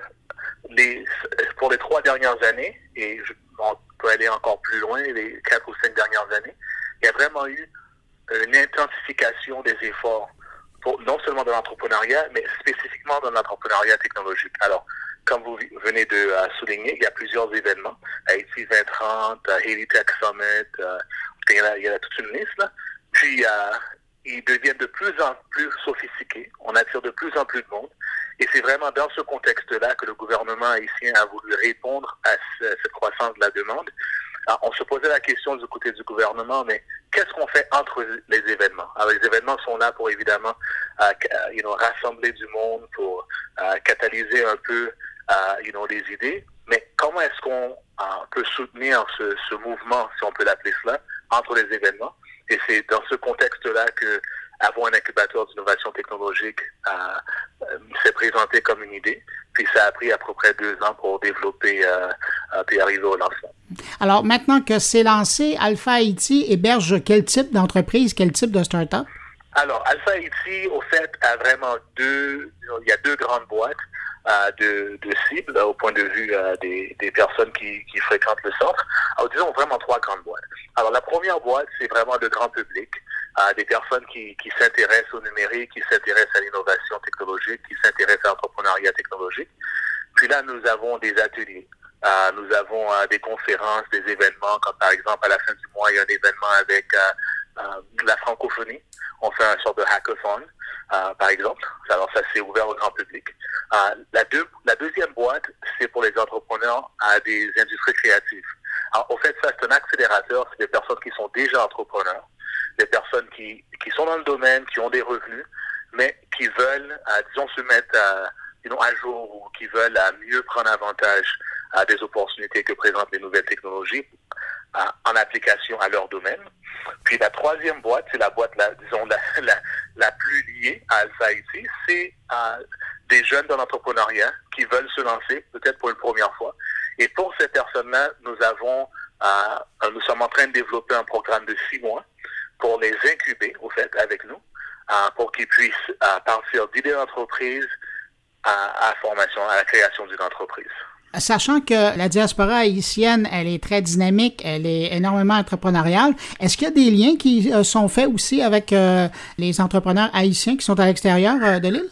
pour les trois dernières années, et on peut aller encore plus loin, les quatre ou cinq dernières années, il y a vraiment eu une intensification des efforts, non seulement de l'entrepreneuriat, mais spécifiquement dans l'entrepreneuriat technologique. Alors, comme vous venez de euh, souligner, il y a plusieurs événements. Haïti 2030, Haiti Tech Summit, euh, il, y a, il, y a, toute une liste. Là. Puis, euh, ils deviennent de plus en plus sophistiqués. On attire de plus en plus de monde. Et c'est vraiment dans ce contexte-là que le gouvernement haïtien a voulu répondre à cette croissance de la demande. On se posait la question du côté du gouvernement, mais qu'est-ce qu'on fait entre les événements? Alors, les événements sont là pour évidemment uh, you know, rassembler du monde, pour catalyser un peu you know, les idées, mais comment est-ce qu'on peut soutenir ce, ce, mouvement, si on peut l'appeler cela, entre les événements? Et c'est dans ce contexte-là que avoir un incubateur d'innovation technologique euh, s'est présenté comme une idée. Puis ça a pris à peu près deux ans pour développer euh, euh puis arriver au lancement. Alors maintenant que c'est lancé, Alpha Haiti héberge quel type d'entreprise, quel type de start-up? Alors, Alpha Haiti, au fait, a vraiment deux, il y a deux grandes boîtes. De, de cible au point de vue des, des, personnes qui, qui, fréquentent le centre. Alors, disons vraiment trois grandes boîtes. Alors, la première boîte, c'est vraiment le grand public, des personnes qui, qui s'intéressent au numérique, qui s'intéressent à l'innovation technologique, qui s'intéressent à l'entrepreneuriat technologique. Puis là, nous avons des ateliers. Euh, nous avons euh, des conférences, des événements, comme par exemple à la fin du mois, il y a un événement avec euh, la francophonie. On fait un sort de hackathon, par exemple. Alors ça, c'est ouvert au grand public. la, deux, la deuxième boîte, c'est pour les entrepreneurs à des industries créatives. Alors, au fait, ça, c'est un accélérateur. C'est des personnes qui sont déjà entrepreneurs, des personnes qui, qui sont dans le domaine, qui ont des revenus, mais qui veulent, disons, se mettre à à jour ou qui veulent mieux prendre avantage à des opportunités que présentent les nouvelles technologies en application à leur domaine. Puis la troisième boîte, c'est la boîte, la, disons, la, [LAUGHS] la, plus liée à Alpha IT, c'est des jeunes dans l'entrepreneuriat qui veulent se lancer, peut-être pour une première fois. Et pour ces personnes-là, nous avons, nous sommes en train de développer un programme de six mois pour les incuber, au fait, avec nous, pour qu'ils puissent partir d'idées d'entreprise, à, la formation, à la création d'une entreprise. Sachant que la diaspora haïtienne, elle est très dynamique, elle est énormément entrepreneuriale, est-ce qu'il y a des liens qui euh, sont faits aussi avec euh, les entrepreneurs haïtiens qui sont à l'extérieur euh, de l'île?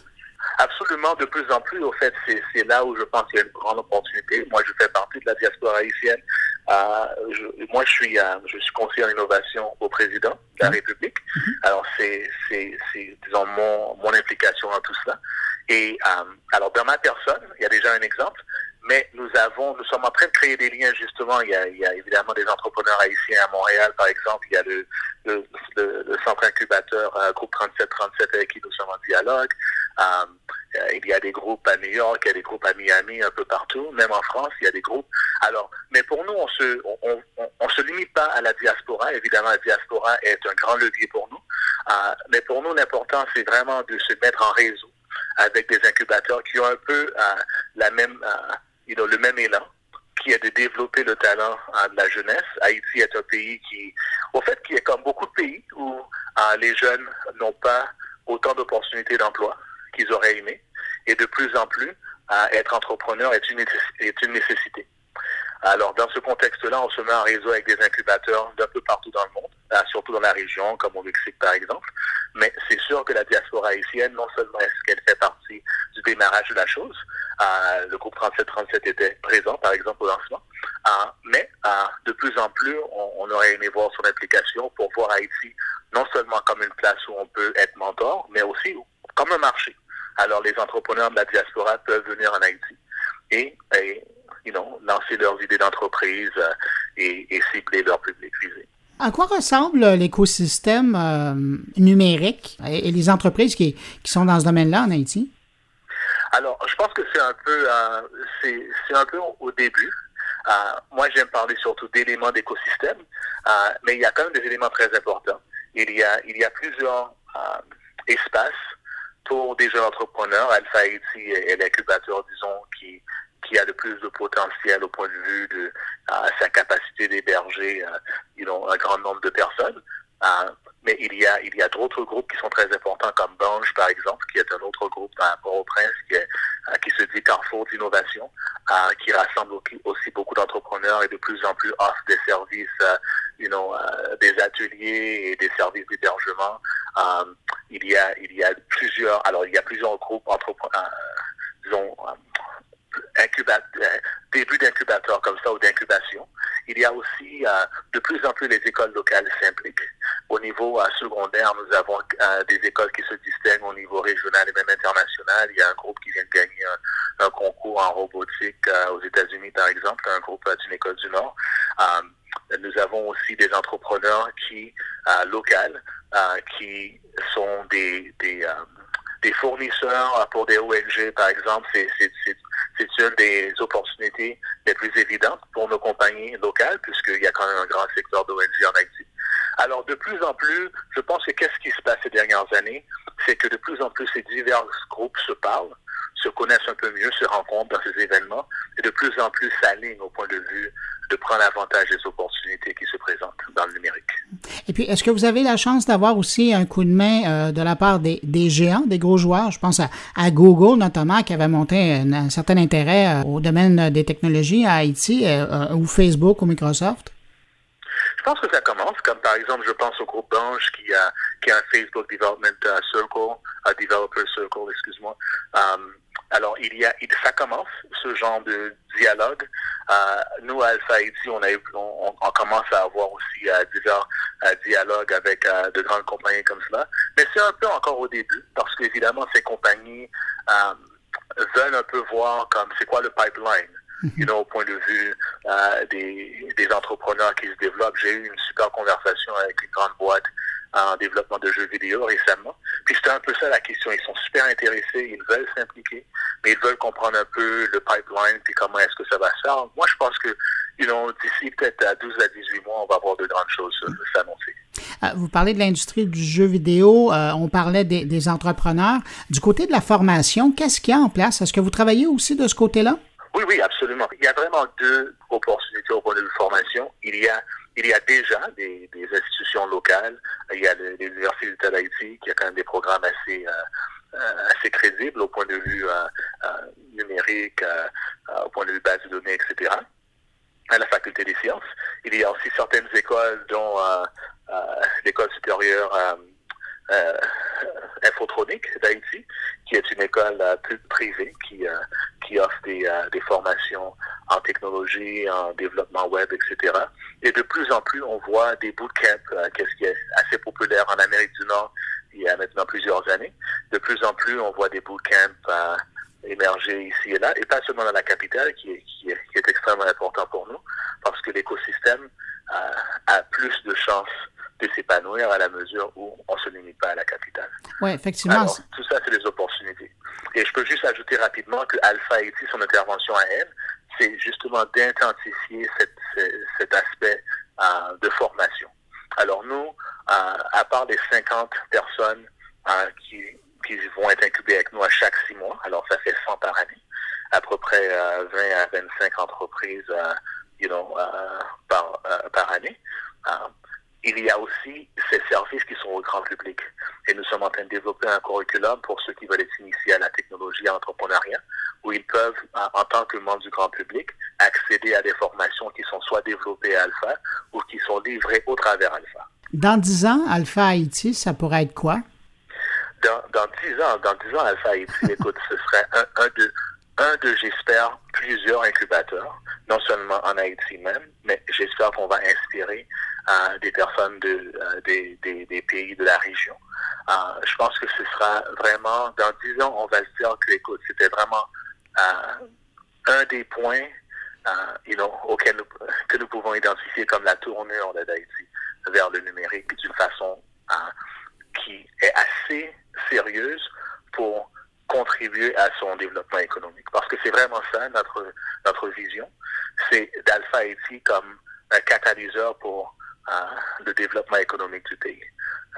Absolument, de plus en plus. Au fait, c'est là où je pense qu'il y a une grande opportunité. Moi, je fais partie de la diaspora haïtienne. moi, je suis, je suis conseiller en innovation au président de la mmh. République. Mmh. Alors, c'est, disons, mon, mon implication dans tout cela. Et alors, dans ma personne, il y a déjà un exemple, mais nous avons, nous sommes en train de créer des liens justement. Il y a, évidemment des entrepreneurs haïtiens à Montréal, par exemple. Il y a le, centre incubateur euh, Groupe 3737 avec qui nous sommes en dialogue. Euh, il y a des groupes à New York, il y a des groupes à Miami, un peu partout, même en France, il y a des groupes. Alors, mais pour nous, on se, on, se limite pas à la diaspora. Évidemment, la diaspora est un grand levier pour nous. Euh, mais pour nous, l'important, c'est vraiment de se mettre en réseau avec des incubateurs qui ont un peu euh, la même, you know, le même élan qui est de développer le talent euh, de la jeunesse. Haïti est un pays qui, au fait, qui est comme beaucoup de pays où les jeunes n'ont pas autant d'opportunités d'emploi qu'ils auraient aimé. Et de plus en plus, être entrepreneur est une nécessité. Alors, dans ce contexte-là, on se met en réseau avec des incubateurs d'un peu partout dans le monde, surtout dans la région, comme au Mexique, par exemple. Mais c'est sûr que la diaspora haïtienne, non seulement est-ce qu'elle fait partie du démarrage de la chose, euh, le groupe 3737 était présent, par exemple, au lancement, euh, mais euh, de plus en plus, on, aurait aimé voir son implication pour voir Haïti non seulement comme une place où on peut être mentor, mais aussi comme un marché. Alors, les entrepreneurs de la diaspora peuvent venir en Haïti et, you know, lancer leurs idées d'entreprise et, et cibler leur public visé. À quoi ressemble l'écosystème euh, numérique et, les entreprises qui, qui sont dans ce domaine-là en Haïti? Alors, je pense que c'est un peu, euh, c'est, un peu au début. Euh, moi, j'aime parler surtout d'éléments d'écosystème, mais il y a quand même des éléments très importants. Il y a, il y a plusieurs espaces pour des jeunes entrepreneurs. Alpha Haïti est l'incubateur, disons, qui qui a le plus de potentiel au point de vue de sa capacité d'héberger euh, un grand nombre de personnes. Euh, mais il y a il y a d'autres groupes qui sont très importants comme Bange par exemple, qui est un autre groupe à Port-au-Prince qui, est, euh, qui se dit Carrefour d'innovation, qui rassemble aussi beaucoup d'entrepreneurs et de plus en plus offre des services, you know, des ateliers et des services d'hébergement. il y a il y a plusieurs alors il y a plusieurs groupes entrepreneurs disons euh, début d'incubateur comme ça ou d'incubation. Il y a aussi euh, de plus en plus les écoles locales s'impliquent. Au niveau euh, secondaire, nous avons des écoles qui se distinguent au niveau régional et même international. Il y a un groupe qui vient de gagner un, concours en robotique aux États-Unis, par exemple, un groupe d'une école du Nord. nous avons aussi des entrepreneurs qui locales qui sont des, des des fournisseurs pour des ONG, par exemple, c'est une des opportunités les plus évidentes pour nos compagnies locales, puisqu'il y a quand même un grand secteur d'ONG en Haïti. Alors, de plus en plus, je pense que qu'est-ce qui se passe ces dernières années, c'est que de plus en plus ces divers groupes se parlent, se connaissent un peu mieux, se rencontrent dans ces événements, et de plus en plus s'alignent au point de vue de prendre avantage des opportunités qui se présentent dans le numérique. Et puis, est-ce que vous avez la chance d'avoir aussi un coup de main de la part des, géants, des gros joueurs? Je pense à, Google, notamment, qui avait monté un, certain intérêt au domaine des technologies à Haïti, ou Facebook ou Microsoft? Je pense que ça commence, comme par exemple, je pense au groupe Bange qui a, qui a un Facebook Development Circle, un Developer Circle, excuse-moi. Um, alors, il y a, ça commence, ce genre de dialogue. Uh, nous, à Alpha on, a, on, on, commence à avoir aussi uh, divers uh, dialogues avec de grandes compagnies comme cela. Mais c'est un peu encore au début, parce qu'évidemment, ces compagnies veulent un peu voir comme c'est quoi le pipeline? You know, au point de vue euh, des, des, entrepreneurs qui se développent. J'ai eu une super conversation avec une grande boîte en développement de jeux vidéo récemment. Puis c'était un peu ça la question. Ils sont super intéressés, ils veulent s'impliquer, mais ils veulent comprendre un peu le pipeline, puis comment est-ce que ça va se faire. Moi, je pense que, you know, d'ici peut-être à 12 à 18 mois, on va voir de grandes choses euh, s'annoncer. Euh, vous parlez de l'industrie du jeu vidéo, on parlait des, des entrepreneurs. Du côté de la formation, qu'est-ce qu'il y a en place? Est-ce que vous travaillez aussi de ce côté-là? Oui, oui, absolument. Il y a vraiment deux opportunités au point de vue formation. Il y a, il y a déjà des, des institutions locales. Il y a l'Université d'Haïti qui a quand même des programmes assez, euh, euh, assez crédibles au point de vue euh, numérique, au point de vue base de données, etc. À la faculté des sciences. Il y a aussi certaines écoles, dont l'école supérieure euh, Infotronique d'Haïti, qui est une école euh, privée qui, euh, offre des, des formations en technologie, en développement web, etc. Et de plus en plus, on voit des bootcamps, qu'est-ce qui est assez populaire en Amérique du Nord il y a maintenant plusieurs années. De plus en plus, on voit des bootcamps émerger ici et là, et pas seulement dans la capitale, qui est, qui est, qui est extrêmement important pour nous, parce que l'écosystème a plus de chances de s'épanouir à la mesure où on ne se limite pas à la capitale. Oui, effectivement. Alors, tout ça, c'est des opportunités. Et je peux juste ajouter rapidement que Alpha ici, son intervention à elle, c'est justement d'intensifier cet aspect euh, de formation. Alors nous, euh, à part les 50 personnes euh, qui, qui vont être incubées avec nous à chaque six mois, alors ça fait 100 par année, à peu près 20 à 25 entreprises you know, par, par année il y a aussi ces services qui sont au grand public. Et nous sommes en train de développer un curriculum pour ceux qui veulent s'initier à la technologie, à l'entrepreneuriat, où ils peuvent, en tant que membres du grand public, accéder à des formations qui sont soit développées à Alpha ou qui sont livrées au travers Alpha. Dans dix ans, Alpha Haïti, ça pourrait être quoi? Dans, dans 10 ans, dans 10 ans, Alpha Haïti, [LAUGHS] écoute, ce serait un, un de, un de, j'espère, plusieurs incubateurs, non seulement en Haïti même, mais j'espère qu'on va inspirer des personnes de, euh, des, des, pays de la région. Euh, je pense que ce sera vraiment, dans dix ans, on va se dire que, écoute, c'était vraiment un des points you know, auxquels nous, que nous pouvons identifier comme la tournure d'Haïti vers le numérique d'une façon qui est assez sérieuse pour contribuer à son développement économique. Parce que c'est vraiment ça notre, notre vision. C'est d'Alpha Haïti comme un catalyseur pour le développement économique du pays.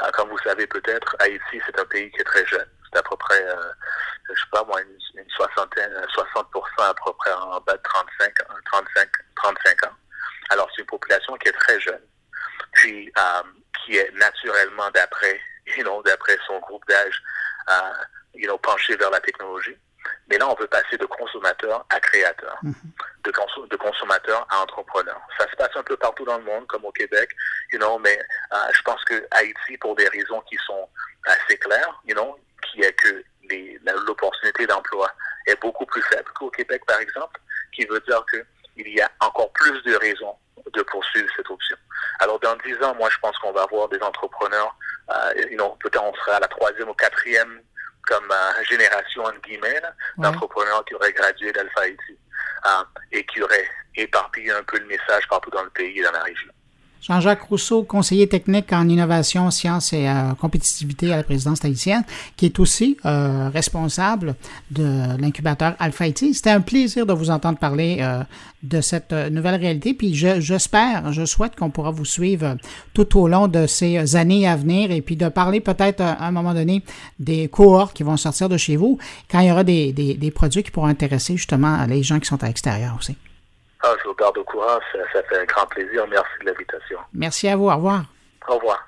Euh, comme vous savez peut-être, Haïti, c'est un pays qui est très jeune. C'est à peu près, euh, je sais pas moi, une, soixantaine, 60% à peu près en bas de 35, 35, 35 ans. Alors, c'est une population qui est très jeune, puis euh, qui est naturellement, d'après [LAUGHS] you know, d'après son groupe d'âge, you know, penché vers la technologie. Mais là, on veut passer de consommateur à créateur, mhm. de, de consommateur à entrepreneur. Ça se passe un peu partout dans le monde, comme au Québec, you know, mais euh, je pense que Haïti, pour des raisons qui sont assez claires, you know, qui est que l'opportunité d'emploi est beaucoup plus faible qu'au Québec, par exemple, qui veut dire qu'il y a encore plus de raisons de poursuivre cette option. Alors, dans dix ans, moi, je pense qu'on va avoir des entrepreneurs, euh, you know, peut-être on sera à la troisième ou quatrième comme euh, génération, entre guillemets, d'entrepreneurs qui auraient gradué d'Alpha Haïti euh, et qui auraient éparpillé un peu le message partout dans le pays et dans la région. Jean-Jacques Rousseau, conseiller technique en innovation, sciences et euh, compétitivité à la présidence haïtienne, qui est aussi euh, responsable de l'incubateur Alpha IT. C'était un plaisir de vous entendre parler euh, de cette nouvelle réalité. Puis j'espère, je, souhaite qu'on pourra vous suivre tout au long de ces années à venir et puis de parler peut-être à un moment donné des cohortes qui vont sortir de chez vous quand il y aura des, des, des produits qui pourront intéresser justement les gens qui sont à l'extérieur aussi. Ah, je vous garde au courant. Ça, fait un grand plaisir. Merci de l'invitation. Merci à vous. Au revoir. Au revoir.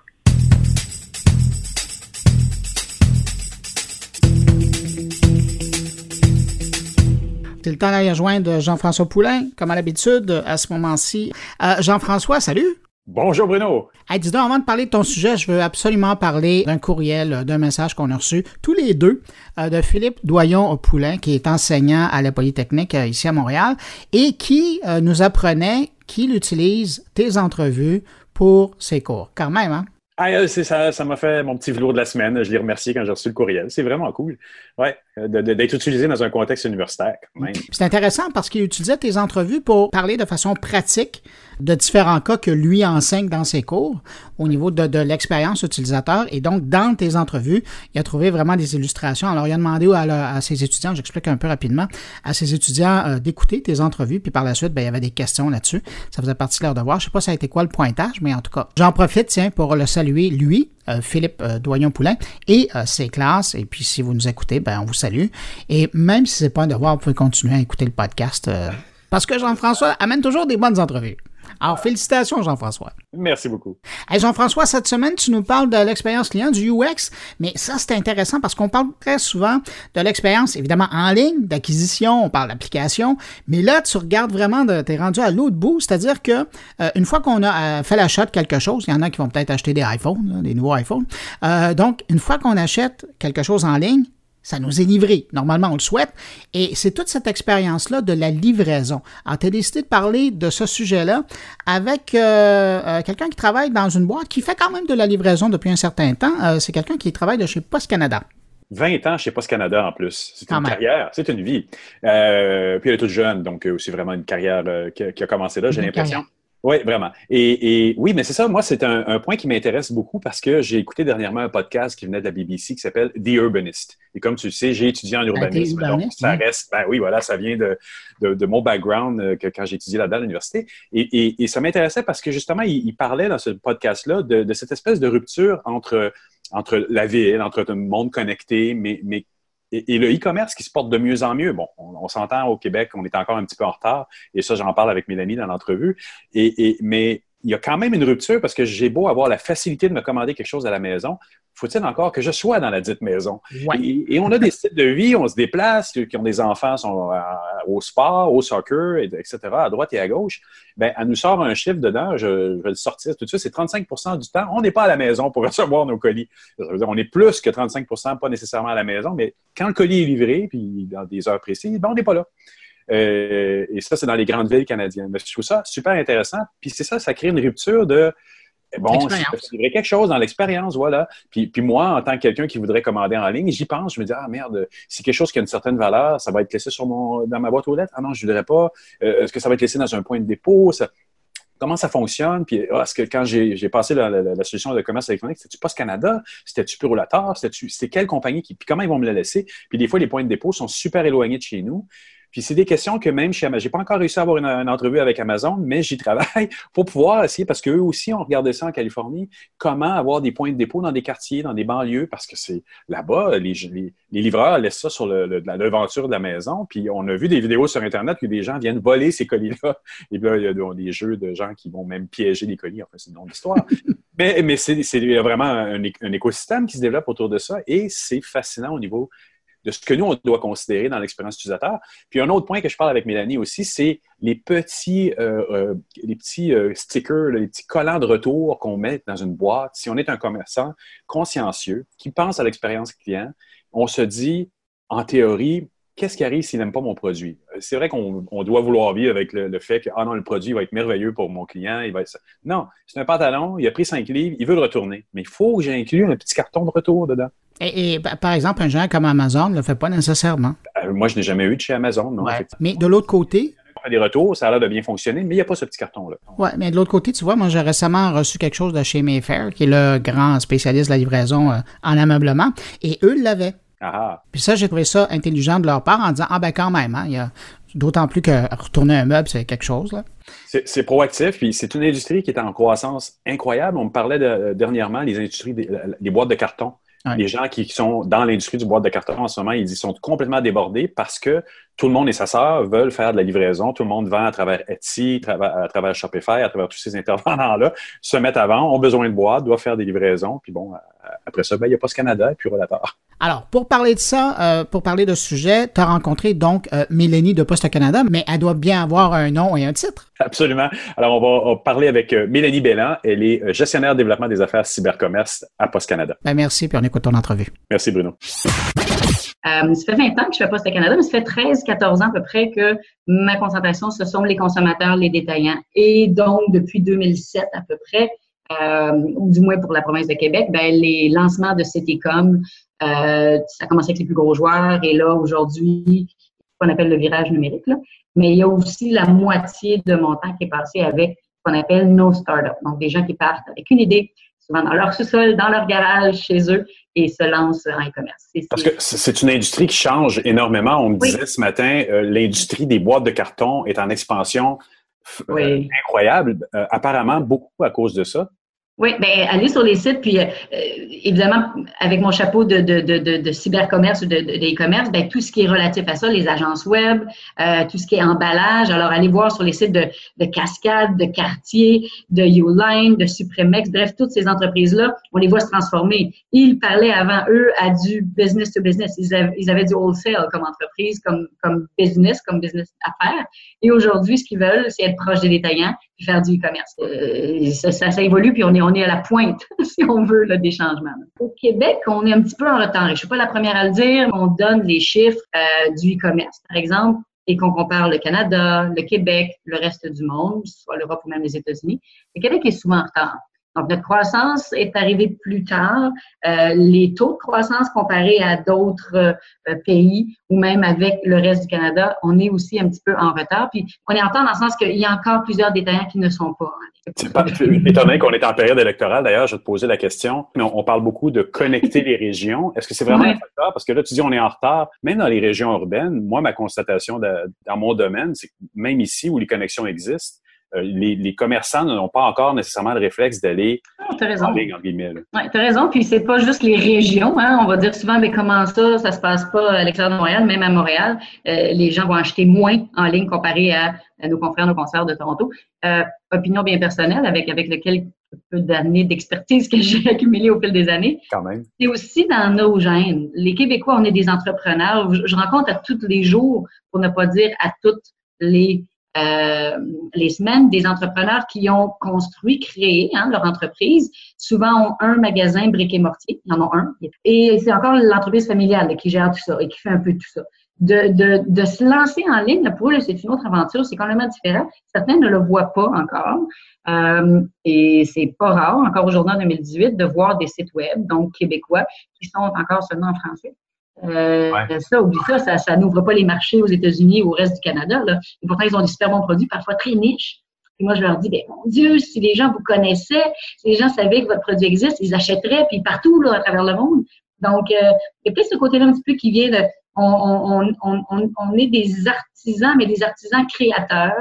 C'est le temps d'aller rejoindre Jean-François Poulain, comme à l'habitude, à ce moment-ci. Euh, Jean-François, salut. Bonjour Bruno. Hey, dis donc, avant de parler de ton sujet, je veux absolument parler d'un courriel, d'un message qu'on a reçu tous les deux euh, de Philippe Doyon-Poulain, qui est enseignant à la Polytechnique euh, ici à Montréal et qui euh, nous apprenait qu'il utilise tes entrevues pour ses cours. Quand même, hein? Ah, ça, ça m'a fait mon petit velours de la semaine. Je l'ai remercié quand j'ai reçu le courriel. C'est vraiment cool. Ouais, d'être utilisé dans un contexte universitaire. C'est intéressant parce qu'il utilisait tes entrevues pour parler de façon pratique de différents cas que lui enseigne dans ses cours au niveau de, l'expérience utilisateur. Et donc, dans tes entrevues, il a trouvé vraiment des illustrations. Alors, il a demandé à, ses étudiants, j'explique un peu rapidement, à ses étudiants euh, d'écouter tes entrevues. Puis par la suite, ben, il y avait des questions là-dessus. Ça faisait partie de leur devoir. Je sais pas ça a été quoi le pointage, mais en tout cas, j'en profite, tiens, pour le saluer, lui, euh, Philippe euh, Doyon-Poulain et ses classes. Et puis, si vous nous écoutez, ben, on vous salue. Et même si c'est pas un devoir, vous pouvez continuer à écouter le podcast parce que Jean-François amène toujours des bonnes entrevues. Alors, félicitations, Jean-François. Merci beaucoup. Jean-François, cette semaine, tu nous parles de l'expérience client, du UX, mais ça, c'est intéressant parce qu'on parle très souvent de l'expérience, évidemment, en ligne, d'acquisition, on parle d'application, mais là, tu regardes vraiment, tu es rendu à l'autre bout, c'est-à-dire que euh, une fois qu'on a euh, fait l'achat de quelque chose, il y en a qui vont peut-être acheter des iPhones, des nouveaux iPhones, euh, donc, une fois qu'on achète quelque chose en ligne, ça nous est livré. Normalement, on le souhaite. Et c'est toute cette expérience-là de la livraison. Alors, tu as décidé de parler de ce sujet-là avec euh, euh, quelqu'un qui travaille dans une boîte qui fait quand même de la livraison depuis un certain temps. Euh, c'est quelqu'un qui travaille de chez Post Canada. 20 ans chez Post Canada en plus. C'est une carrière, c'est une vie. puis elle est toute jeune, donc c'est vraiment une carrière qui, a commencé là, j'ai l'impression. Oui, vraiment. Et, oui, mais c'est ça, moi, c'est un, point qui m'intéresse beaucoup parce que j'ai écouté dernièrement un podcast qui venait de la BBC qui s'appelle The Urbanist. Et comme tu le sais, j'ai étudié en urbanisme. donc, ça reste, ben oui, voilà, ça vient de, de, mon background euh, que, quand j'ai étudié là-dedans à l'université. Et, et, ça m'intéressait parce que justement, il, parlait dans ce podcast-là de, de, cette espèce de rupture entre, entre la ville, entre un monde connecté, mais, mais et, le e-commerce qui se porte de mieux en mieux. Bon, on, s'entend au Québec, on est encore un petit peu en retard, et ça, j'en parle avec Mélanie dans l'entrevue. Et, mais il y a quand même une rupture parce que j'ai beau avoir la facilité de me commander quelque chose à la maison, faut-il encore que je sois dans la dite maison? Et, on a des styles de vie, on se déplace, ceux qui ont des enfants sont au sport, au soccer, etc., à droite et à gauche. Bien, elle nous sort un chiffre dedans, je, vais le sortir tout de suite, c'est 35% du temps, on n'est pas à la maison pour [LAUGHS] recevoir nos colis. on est plus que 35% pas nécessairement à la maison, mais quand le colis est livré, puis dans des heures précises, ben, on n'est pas là. Euh, et ça, c'est dans les grandes villes canadiennes. Mais je trouve ça super intéressant. Puis c'est ça, ça crée une rupture de bon, c'est quelque chose dans l'expérience, voilà. Puis, puis moi, en tant que quelqu'un qui voudrait commander en ligne, j'y pense, je me dis, ah merde, c'est quelque chose qui a une certaine valeur, ça va être laissé sur mon, dans ma boîte aux lettres. Ah non, je ne voudrais pas. Euh, est-ce que ça va être laissé dans un point de dépôt? comment ça fonctionne? Puis, ah, est-ce que quand j'ai passé la, la, solution de commerce électronique, c'était-tu Post Canada? C'était-tu Purolator? C'était quelle compagnie? Qui, puis comment ils vont me la laisser? Puis des fois, les points de dépôt sont super éloignés de chez nous. Puis c'est des questions que même chez Amazon, j'ai pas encore réussi à avoir une, entrevue avec Amazon, mais j'y travaille [LAUGHS] pour pouvoir essayer, parce qu'eux aussi ont regardé ça en Californie, comment avoir des points de dépôt dans des quartiers, dans des banlieues, parce que c'est là-bas, les, livreurs laissent ça sur le, la devanture de la maison. Puis on a vu des vidéos sur Internet que des gens viennent voler ces colis-là. [LAUGHS] Et puis là, il y a des jeux de gens qui vont même piéger les colis. Enfin, c'est une longue histoire. [LAUGHS] mais mais c'est vraiment un, un écosystème qui se développe autour de ça et c'est fascinant au niveau de ce que nous, on doit considérer dans l'expérience utilisateur. Puis un autre point que je parle avec Mélanie aussi, c'est les petits, euh, euh, euh, stickers, les petits collants de retour qu'on met dans une boîte. Si on est un commerçant consciencieux qui pense à l'expérience client, on se dit, en théorie, qu'est-ce qui arrive s'il n'aime pas mon produit? C'est vrai qu'on doit vouloir vivre avec le, fait que ah non, le produit va être merveilleux pour mon client. Il va être... Non, c'est un pantalon, il a pris cinq livres, il veut le retourner. Mais il faut que j'inclue un petit carton de retour dedans. Et, par exemple, un géant comme Amazon ne le fait pas nécessairement. Euh, moi, je n'ai jamais eu de chez Amazon, non. Mais de l'autre côté. Des retours, ça a l'air de bien fonctionner, mais il n'y a pas ce petit carton-là. Oui, mais de l'autre côté, tu vois, moi, j'ai récemment reçu quelque chose de chez Mayfair, qui est le grand spécialiste de la livraison euh, en ameublement, et eux l'avaient. Ah. Puis ça, j'ai trouvé ça intelligent de leur part en disant Ah, ben quand même, hein, il y a D'autant plus que retourner un meuble, c'est quelque chose. C'est proactif, puis c'est une industrie qui est en croissance incroyable. On me parlait de, dernièrement les industries des boîtes de carton. Les gens qui sont dans l'industrie du boîte de carton en ce moment, ils sont complètement débordés parce que tout le monde et sa sœur veulent faire de la livraison. Tout le monde vend à travers Etsy, à travers Shopify, à travers tous ces intervenants-là, se mettent avant, ont besoin de boîtes, doivent faire des livraisons. Puis bon, après ça, ben, il n'y a pas ce Canada et puis Rollator. Alors, pour parler de ça, euh, pour parler de ce sujet, tu as rencontré donc euh, Mélanie de Poste Canada, mais elle doit bien avoir un nom et un titre. Absolument. Alors, on va, parler avec euh, Mélanie Bellan. Elle est gestionnaire développement des affaires cybercommerce à Poste Canada. Ben, merci, puis on écoute ton entrevue. Merci, Bruno. Ça fait 20 ans que je fais Poste Canada, mais ça fait 13-14 ans à peu près que ma concentration, ce sont les consommateurs, les détaillants. Et donc, depuis 2007 à peu près, euh, du moins pour la province de Québec, ben, les lancements de Citycom, euh, ça a commencé avec les plus gros joueurs et là, aujourd'hui, qu'on appelle le virage numérique. Là. Mais il y a aussi la moitié de mon temps qui est passé avec ce qu'on appelle nos startups. Donc, des gens qui partent avec une idée, souvent dans leur sous-sol, dans leur garage, chez eux, et se lancent en e-commerce. Parce que c'est une industrie qui change énormément. On me disait ce matin, euh, l'industrie des boîtes de carton est en expansion euh, incroyable, euh, apparemment beaucoup à cause de ça. Oui, ben allez sur les sites, puis euh, évidemment, avec mon chapeau de, de, de, de cybercommerce ou de, e-commerce, ben, tout ce qui est relatif à ça, les agences web, euh, tout ce qui est emballage. Alors, allez voir sur les sites de, de Cascade, de Cartier, de Uline, de Supremex, bref, toutes ces entreprises-là, on les voit se transformer. Ils parlaient avant, eux, à du business to business. Ils avaient, ils avaient du wholesale comme entreprise, comme, comme business, comme business affaires. Et aujourd'hui, ce qu'ils veulent, c'est être proche des détaillants, puis faire du e-commerce. Euh, ça, ça, évolue, puis on est, on est à la pointe, [LAUGHS] si on veut, là, des changements. Au Québec, on est un petit peu en retard. Je ne suis pas la première à le dire, on donne les chiffres euh, du e-commerce. Par exemple, et qu'on compare le Canada, le Québec, le reste du monde, soit l'Europe ou même les États-Unis, le Québec est souvent en retard. Donc, notre croissance est arrivée plus tard. Euh, les taux de croissance comparés à d'autres euh, pays ou même avec le reste du Canada, on est aussi un petit peu en retard. Puis, on est en retard dans le sens qu'il y a encore plusieurs détaillants qui ne sont pas. C'est pas [LAUGHS] étonnant qu'on est en période électorale. D'ailleurs, je vais te poser la question. On, on parle beaucoup de connecter les régions. Est-ce que c'est vraiment un facteur? Parce que là, tu dis on est en retard. Même dans les régions urbaines, moi, ma constatation dans mon domaine, c'est que même ici où les connexions existent, euh, les, commerçants n'ont pas encore nécessairement le réflexe d'aller ah, en ligne, en guillemets. Oui, tu as raison. Puis c'est pas juste les régions. Hein. On va dire souvent, mais comment ça, ça se passe pas à l'extérieur de Montréal, même à Montréal. Euh, les gens vont acheter moins en ligne comparé à, nos confrères, nos concerts de Toronto. Euh, opinion bien personnelle avec, avec lequel peu d'années d'expertise que j'ai [LAUGHS] accumulée au fil des années. Quand même. C'est aussi dans nos gènes. Les Québécois, on est des entrepreneurs. Je rencontre à tous les jours, pour ne pas dire à toutes les euh, les semaines des entrepreneurs qui ont construit, créé hein, leur entreprise. Souvent ont un magasin briquet mortier, ils en ont un. Et c'est encore l'entreprise familiale qui gère tout ça et qui fait un peu tout ça. De, de, de se lancer en ligne, pour eux, c'est une autre aventure, c'est complètement différent. Certains ne le voient pas encore. Euh, et c'est pas rare, encore aujourd'hui en 2018, de voir des sites web, donc québécois, qui sont encore seulement en français. Euh, Ça, oublie ça, ça, ça n'ouvre pas les marchés aux États-Unis ou au reste du Canada. Là. Et pourtant, ils ont des super bons produits, parfois très niches. Et moi, je leur dis, ben, mon Dieu, si les gens vous connaissaient, si les gens savaient que votre produit existe, ils achèteraient, puis partout, là, à travers le monde. Donc, euh, il y ce côté-là un petit peu qui vient de, on, on, on, on, on est des artisans, mais des artisans créateurs,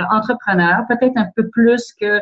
euh, entrepreneurs, peut-être un peu plus que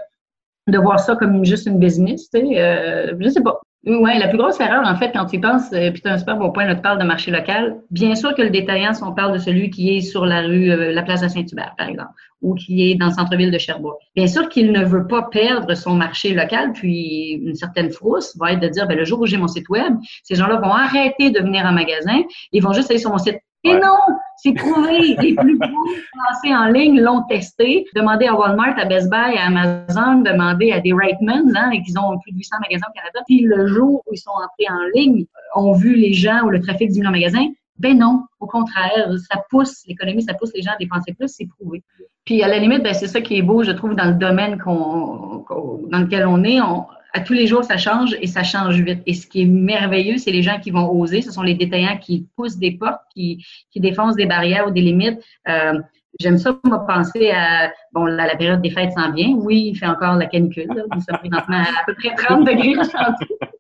de voir ça comme juste une business, tu sais, euh, je sais pas. Oui, la plus grosse erreur, en fait, quand tu y penses, euh, puis tu as un super bon point, là, tu parles de marché local. Bien sûr que le détaillant, si on parle de celui qui est sur la rue, euh, la place de Saint-Hubert, par exemple, ou qui est dans le centre-ville de Sherbrooke. Bien sûr qu'il ne veut pas perdre son marché local, puis une certaine frousse va être de dire, ben, le jour où j'ai mon site web, ces gens-là vont arrêter de venir en magasin, ils vont juste aller sur mon site et non, c'est prouvé. Les plus gros lancés en ligne l'ont testé. Demandez à Walmart, à Best Buy, à Amazon, demandez à des Reitmans, hein, et qu'ils ont plus de 800 magasins au Canada. Puis le jour où ils sont entrés en ligne, ont vu les gens ou le trafic diminue en magasin. Ben non, au contraire, ça pousse l'économie, ça pousse les gens à dépenser plus, c'est prouvé. Puis à la limite, ben, c'est ça qui est beau, je trouve, dans le domaine qu'on, dans lequel on est. On, à tous les jours, ça change et ça change vite. Et ce qui est merveilleux, c'est les gens qui vont oser. Ce sont les détaillants qui poussent des portes, qui, qui défoncent des barrières ou des limites. Euh, J'aime ça, moi, penser à, bon, la, la période des fêtes s'en vient. Oui, il fait encore la canicule. Nous sommes présentement à, à peu près 30 degrés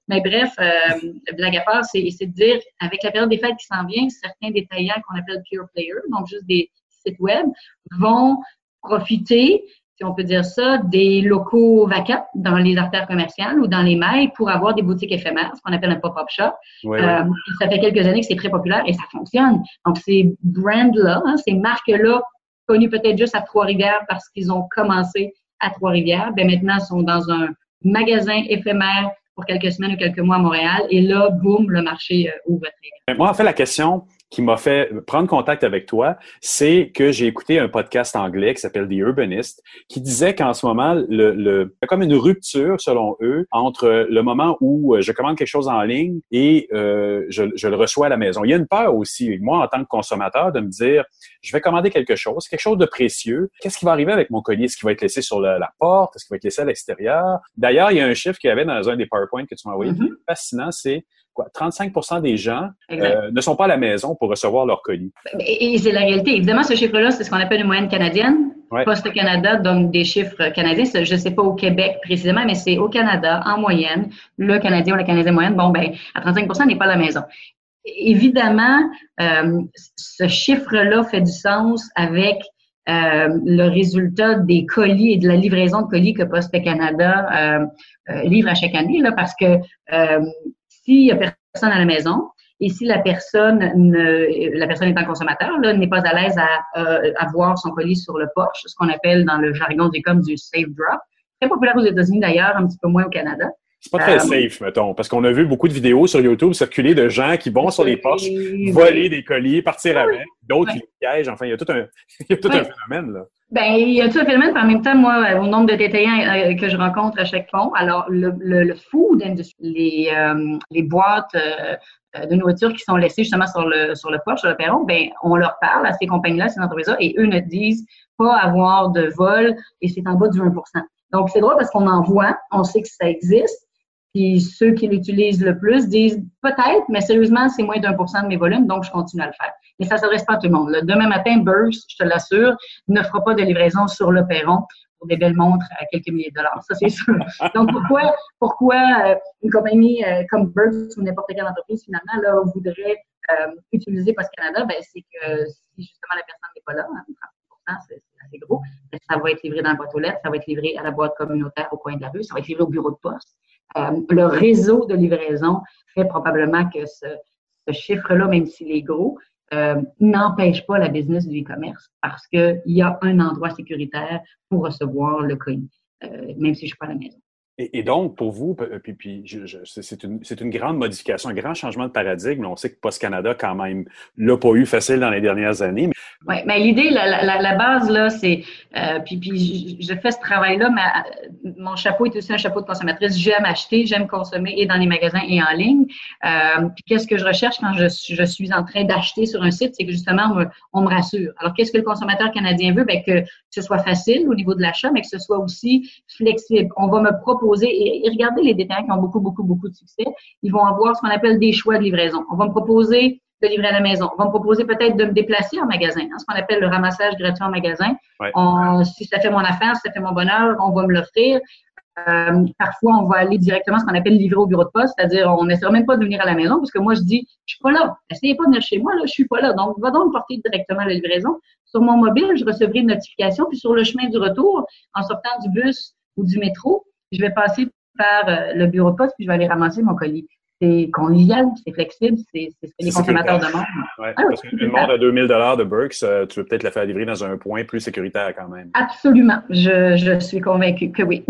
Mais bref, euh, blague à part, c'est de dire, avec la période des fêtes qui s'en vient, certains détaillants qu'on appelle pure players, donc juste des web, vont profiter si on peut dire ça, des locaux vacants dans les artères commerciales ou dans les mailles pour avoir des boutiques éphémères, ce qu'on appelle un pop-up shop. Euh, ça fait quelques années que c'est très populaire et ça fonctionne. Donc, ces brands-là, hein, ces marques-là, connues peut-être juste à Trois-Rivières parce qu'ils ont commencé à Trois-Rivières, ben maintenant sont dans un magasin éphémère pour quelques semaines ou quelques mois à Montréal. Et là, boum, le marché ouvre très Moi, en fait, la question, qui m'a fait prendre contact avec toi, c'est que j'ai écouté un podcast anglais qui s'appelle The Urbanist, qui disait qu'en ce moment, le, le, il y a comme une rupture, selon eux, entre le moment où euh, je commande quelque chose en ligne et euh, je, je, le reçois à la maison. Il y a une peur aussi, moi, en tant que consommateur, de me dire, je vais commander quelque chose, quelque chose de précieux. Qu'est-ce qui va arriver avec mon colis? Est-ce qu'il va être laissé sur la, la porte? Est-ce qu'il va être laissé à l'extérieur? D'ailleurs, il y a un chiffre qu'il y avait dans un des PowerPoint que tu m'as envoyé, mm-hmm. fascinant, c'est 35% des gens euh, ne sont pas à la maison pour recevoir leur colis. Et, c'est la réalité. Évidemment, ce chiffre-là, c'est ce qu'on appelle une moyenne canadienne. Poste Canada donne des chiffres canadiens. Je ne sais pas au Québec précisément, mais c'est au Canada, en moyenne, le Canadien ou la Canadienne moyenne, bon, ben, à 35% n'est pas à la maison. Évidemment, euh, ce chiffre-là fait du sens avec euh, le résultat des colis et de la livraison de colis que Poste Canada livre à chaque année, là, parce que s'il y a personne à la maison et si la personne ne, la personne étant consommateur, n'est pas à l'aise à euh, avoir son colis sur le porche, ce qu'on appelle dans le jargon des coms du safe drop. Très populaire aux États-Unis d'ailleurs, un petit peu moins au Canada. C'est pas très euh, safe, mettons, parce qu'on a vu beaucoup de vidéos sur YouTube circuler de gens qui vont sur les porches, voler des colis, partir avec, d'autres qui les piègent. Enfin, il y a tout un, [LAUGHS] il y a tout un phénomène, là. Ben, il y a tout un phénomène, en même temps, moi, au nombre de détaillants euh, que je rencontre à chaque pont, alors le, le, le food les, euh, les boîtes de nourriture qui sont laissées justement sur le sur le porche, sur le perron, ben, on leur parle à ces compagnies-là, ces entreprises-là, et eux ne disent pas avoir de vol, et c'est en bas du 20% Donc, c'est drôle parce qu'on en voit, on sait que ça existe, puis ceux qui l'utilisent le plus disent peut-être, mais sérieusement, c'est moins d'un pour cent de mes volumes, donc je continue à le faire. Mais ça ne s'adresse pas à tout le monde. demain matin, Burst, je te l'assure, ne fera pas de livraison sur le perron pour des belles montres à quelques milliers de dollars. Ça, c'est sûr. Donc, pourquoi, pourquoi euh, une compagnie euh, comme Burst ou n'importe quelle entreprise, finalement, voudrait euh, utiliser Post Canada? Ben, c'est que si justement la personne n'est pas là, 30 hein, c'est assez gros, ben, ça va être livré dans la boîte aux lettres, ça va être livré à la boîte communautaire au coin de la rue, ça va être livré au bureau de poste. Euh, le réseau de livraison fait probablement que ce, chiffre-là, même s'il est gros, euh, n'empêche pas la business du e-commerce parce qu'il y a un endroit sécuritaire pour recevoir le colis, euh, même si je ne suis pas à la maison. Et, donc, pour vous, puis, puis c'est une, grande modification, un grand changement de paradigme. On sait que Post Canada, quand même, l'a pas eu facile dans les dernières années. Oui, mais l'idée, la, base, là, c'est, euh, puis, puis je fais ce travail-là, euh, mon chapeau est aussi un chapeau de consommatrice. J'aime acheter, j'aime consommer et dans les magasins et en ligne. Euh, puis qu'est-ce que je recherche quand je, je suis en train d'acheter sur un site, c'est que justement, on me, on me rassure. Alors, qu'est-ce que le consommateur canadien veut? Bien, que ce soit facile au niveau de l'achat, mais que ce soit aussi flexible. On va me proposer, et, et regardez les détails qui ont beaucoup, beaucoup, beaucoup de succès, ils vont avoir ce qu'on appelle des choix de livraison. On va me proposer de livrer à la maison. On va me proposer peut-être de me déplacer en magasin, hein, ce qu'on appelle le ramassage gratuit en magasin. si ça fait mon affaire, si ça fait mon bonheur, on va me l'offrir. Euh, parfois, on va aller directement ce qu'on appelle livrer au bureau de poste, c'est-à-dire on n'essaie même pas de venir à la maison parce que moi, je dis, je suis pas là. Essayez pas de venir chez moi, là, je suis pas là. Donc, va donc me porter directement la livraison. Sur mon mobile, je recevrai une notification, puis sur le chemin du retour, en sortant du bus ou du métro, je vais passer par euh, le bureau de poste, puis je vais aller ramasser mon colis c'est convivial, c'est flexible, c'est ce que les consommateurs demandent. Ouais, ah, parce qu'une montre à 2000 de Burks, euh, tu veux peut-être la faire livrer dans un point plus sécuritaire quand même. Absolument. Je, je suis convaincue que oui.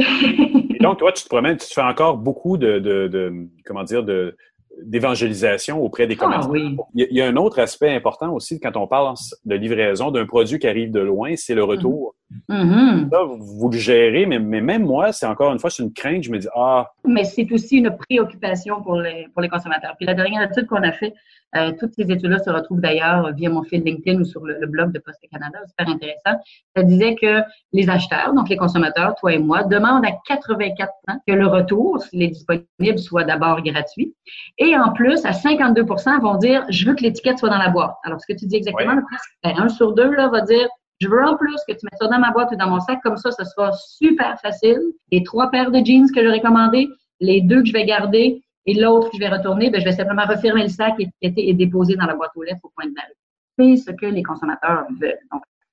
donc, toi, tu te promènes, tu te fais encore beaucoup de, de, de comment dire, de, d'évangélisation auprès des ah, commerçants. il, y a, un autre aspect important aussi quand on parle de livraison d'un produit qui arrive de loin, c'est le retour. Mm-hmm. vous, le gérez, mais, mais même moi, c'est encore une fois, c'est une crainte. Je me dis, ah. Mais c'est aussi une préoccupation pour les, pour les consommateurs. Puis la dernière étude qu'on a fait, euh, toutes ces études-là se retrouvent d'ailleurs via mon fil LinkedIn ou sur le, blog de Poste Canada, super intéressant. Ça disait que les acheteurs, donc les consommateurs, toi et moi, demandent à 84% que le retour, s'il est disponible, soit d'abord gratuit. Et en plus, à 52% vont dire, je veux que l'étiquette soit dans la boîte. Alors, ce que tu dis exactement, presque ben, un sur deux là, va dire, je veux en plus que tu mettes ça dans ma boîte ou dans mon sac, comme ça, ce sera super facile. Les trois paires de jeans que j'aurais commandées, les deux que je vais garder et l'autre que je vais retourner, ben, je vais simplement refermer le sac, et déposer dans la boîte aux lettres au point de la C'est ce que les consommateurs veulent.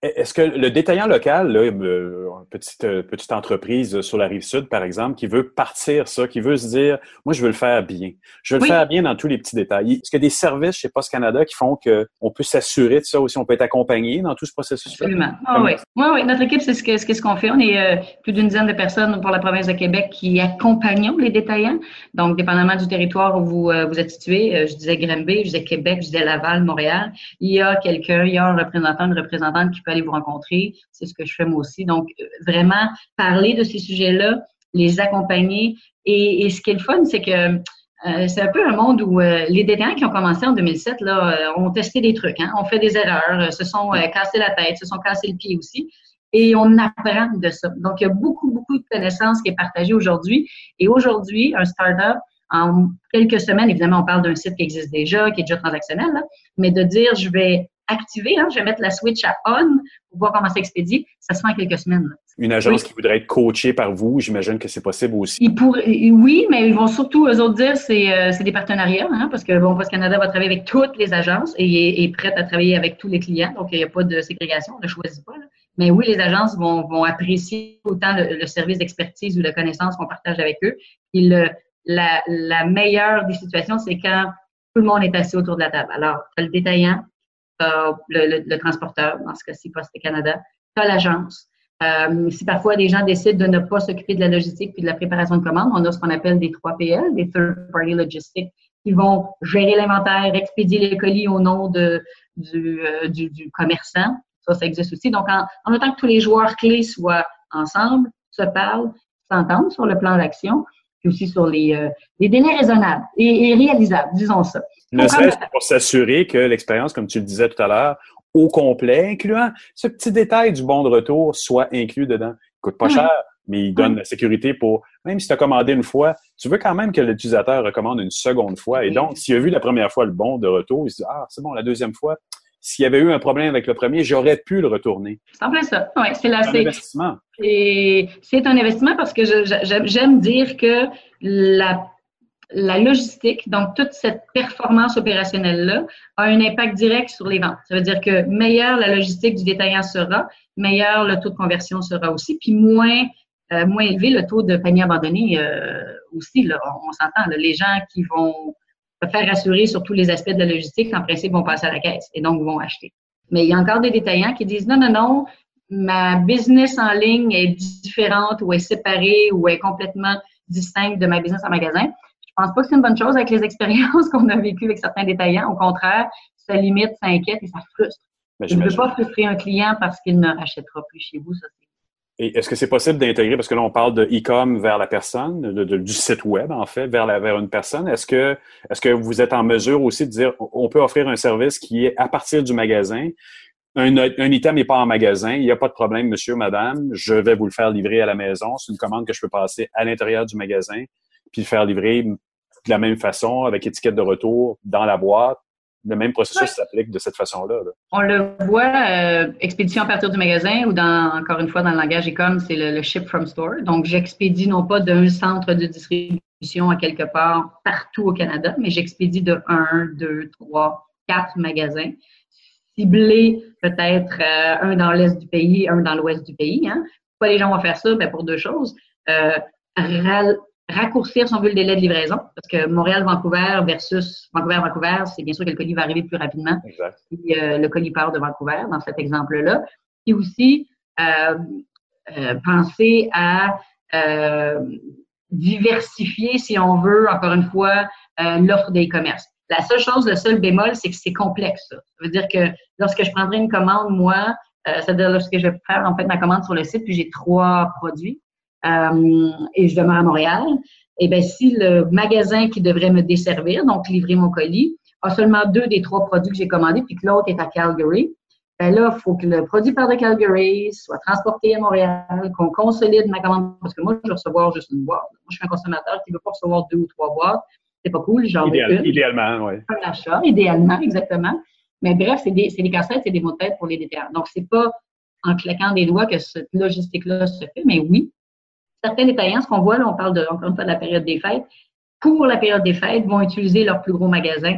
Est-ce que le détaillant local, là, euh, petite, euh, petite entreprise sur la rive sud, par exemple, qui veut partir ça, qui veut se dire, moi, je veux le faire bien. Je veux le faire bien dans tous les petits détails. Est-ce qu'il y a des services chez Post Canada qui font qu'on peut s'assurer de ça aussi? On peut être accompagné dans tout ce processus-là? Absolument. oui. oui, oui. Notre équipe, c'est ce qu'on ce qu'on fait. On est euh, plus d'une dizaine de personnes pour la province de Québec qui accompagnons les détaillants. Donc, dépendamment du territoire où vous, vous êtes situé, je disais Granby, je disais Québec, je disais Laval, Montréal, il y a quelqu'un, il y a un représentant, une représentante qui peut aller vous rencontrer. C'est ce que je fais moi aussi. Donc, euh, vraiment parler de ces sujets-là, les accompagner. Et, ce qui est le fun, c'est que euh, c'est un peu un monde où euh, les détaillants qui ont commencé en 2007 là, ont testé des trucs, hein, ont fait des erreurs, se sont cassés la tête, se sont cassés le pied aussi. Et on apprend de ça. Donc, il y a beaucoup, beaucoup de connaissances qui est partagée aujourd'hui. Et aujourd'hui, un startup, en quelques semaines, évidemment, on parle d'un site qui existe déjà, qui est déjà transactionnel, mais de dire, je vais activer, hein, je vais mettre la switch à on pour voir comment ça expédie, ça se fait en quelques semaines. Une agence qui voudrait être coachée par vous, j'imagine que c'est possible aussi. Ils oui, mais ils vont surtout, eux autres, dire c'est euh, c'est des partenariats, hein, parce que bon, Post Canada va travailler avec toutes les agences et est, prête à travailler avec tous les clients, donc il n'y a pas de ségrégation, on ne choisit pas. Mais oui, les agences vont, vont apprécier autant le, service d'expertise ou de connaissance qu'on partage avec eux. Et le, la, la meilleure des situations, c'est quand tout le monde est assis autour de la table. Alors, tu as le détaillant, le, transporteur, dans ce cas-ci Poste Canada, tu as l'agence. Euh, si parfois des gens décident de ne pas s'occuper de la logistique puis de la préparation de commandes, on a ce qu'on appelle des 3PL, des Third Party Logistics, qui vont gérer l'inventaire, expédier les colis au nom de, du, euh, du, du, commerçant. Ça, ça existe aussi. Donc, en, en autant que tous les joueurs clés soient ensemble, se parlent, s'entendent sur le plan d'action, puis aussi sur les, euh, les délais raisonnables et, et réalisables, disons ça. Ne serait-ce pour s'assurer que l'expérience, comme tu le disais tout à l'heure, au complet, incluant ce petit détail du bon de retour, soit inclus dedans. Il coûte pas cher, mais il donne la sécurité pour, même si tu as commandé une fois, tu veux quand même que l'utilisateur recommande une seconde fois. Et donc, s'il a vu la première fois le bon de retour, il se dit, ah, c'est bon, la deuxième fois, s'il y avait eu un problème avec le premier, j'aurais pu le retourner. C'est en plein ça. Oui, c'est un investissement. C'est un investissement parce que j'aime dire que la la logistique, donc toute cette performance opérationnelle-là, a un impact direct sur les ventes. Ça veut dire que meilleure la logistique du détaillant sera, meilleur le taux de conversion sera aussi, puis moins euh, moins élevé le taux de panier abandonné euh, aussi. On, s'entend, les gens qui vont se faire rassurer sur tous les aspects de la logistique, en principe, vont passer à la caisse et donc vont acheter. Mais il y a encore des détaillants qui disent non, non, non, ma business en ligne est différente ou est séparée ou est complètement distincte de ma business en magasin. Je pense pas que c'est une bonne chose avec les expériences [LAUGHS] qu'on a vécues avec certains détaillants. Au contraire, ça limite, ça inquiète et ça frustre. Ben, je ne veux pas frustrer un client parce qu'il ne rachètera plus chez vous. Ça, et est-ce que c'est possible d'intégrer, parce que là, on parle de e-com vers la personne, du site web, en fait, vers, la, vers une personne. Est-ce que, est-ce que vous êtes en mesure aussi de dire, on peut offrir un service qui est à partir du magasin, un, un item n'est pas en magasin, il n'y a pas de problème, monsieur, madame, je vais vous le faire livrer à la maison. C'est une commande que je peux passer à l'intérieur du magasin puis le faire livrer de la même façon, avec étiquette de retour, dans la boîte. Le même processus s'applique de cette façon-là. On le voit, euh, expédition à partir du magasin ou dans, encore une fois, dans le langage e-com, c'est le, ship from store. Donc, j'expédie non pas d'un centre de distribution à quelque part partout au Canada, mais j'expédie de un, deux, trois, quatre magasins ciblés peut-être euh, un dans l'est du pays, un dans l'ouest du pays. Hein. Pourquoi les gens vont faire ça? Ben, pour deux choses. Euh, raccourcir son le délai de livraison, parce que Montréal-Vancouver versus Vancouver-Vancouver, c'est bien sûr que le colis va arriver plus rapidement. Exact. Euh, le colis part de Vancouver, dans cet exemple-là. Et aussi, euh, euh, penser à diversifier, si on veut, encore une fois, l'offre des commerces. La seule chose, le seul bémol, c'est que c'est complexe. Ça. veut dire que lorsque je prendrai une commande, moi, c'est-à-dire lorsque je vais faire en fait ma commande sur le site, puis j'ai trois produits, euh, et je demeure à Montréal, et eh bien si le magasin qui devrait me desservir, donc livrer mon colis, a seulement deux des trois produits que j'ai commandés, puis que l'autre est à Calgary, ben là, il faut que le produit part de Calgary soit transporté à Montréal, qu'on consolide ma commande, parce que moi, je veux recevoir juste une boîte. Moi, je suis un consommateur qui ne veut pas recevoir deux ou trois boîtes. C'est pas cool, j'en veux une. Idéalement, oui. Un achat, idéalement, exactement. Mais bref, c'est des, des cassettes, c'est des mots de tête pour les déterrants. Donc, c'est pas en claquant des doigts que cette logistique-là se fait, mais oui, certains détaillants, ce qu'on voit, là, on parle de, encore une fois de la période des fêtes, pour la période des fêtes, vont utiliser leurs plus gros magasins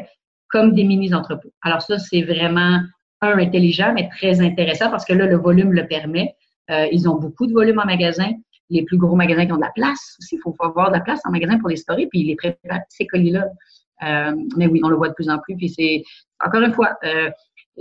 comme des mini-entrepôts. Alors ça, c'est vraiment un, intelligent, mais très intéressant parce que là, le volume le permet. Euh, ils ont beaucoup de volume en magasin. Les plus gros magasins qui ont de la place aussi, il faut, avoir de la place en magasin pour les storer, puis ils les préparent, ces colis-là. Euh, mais oui, on le voit de plus en plus. Puis c'est, encore une fois, euh,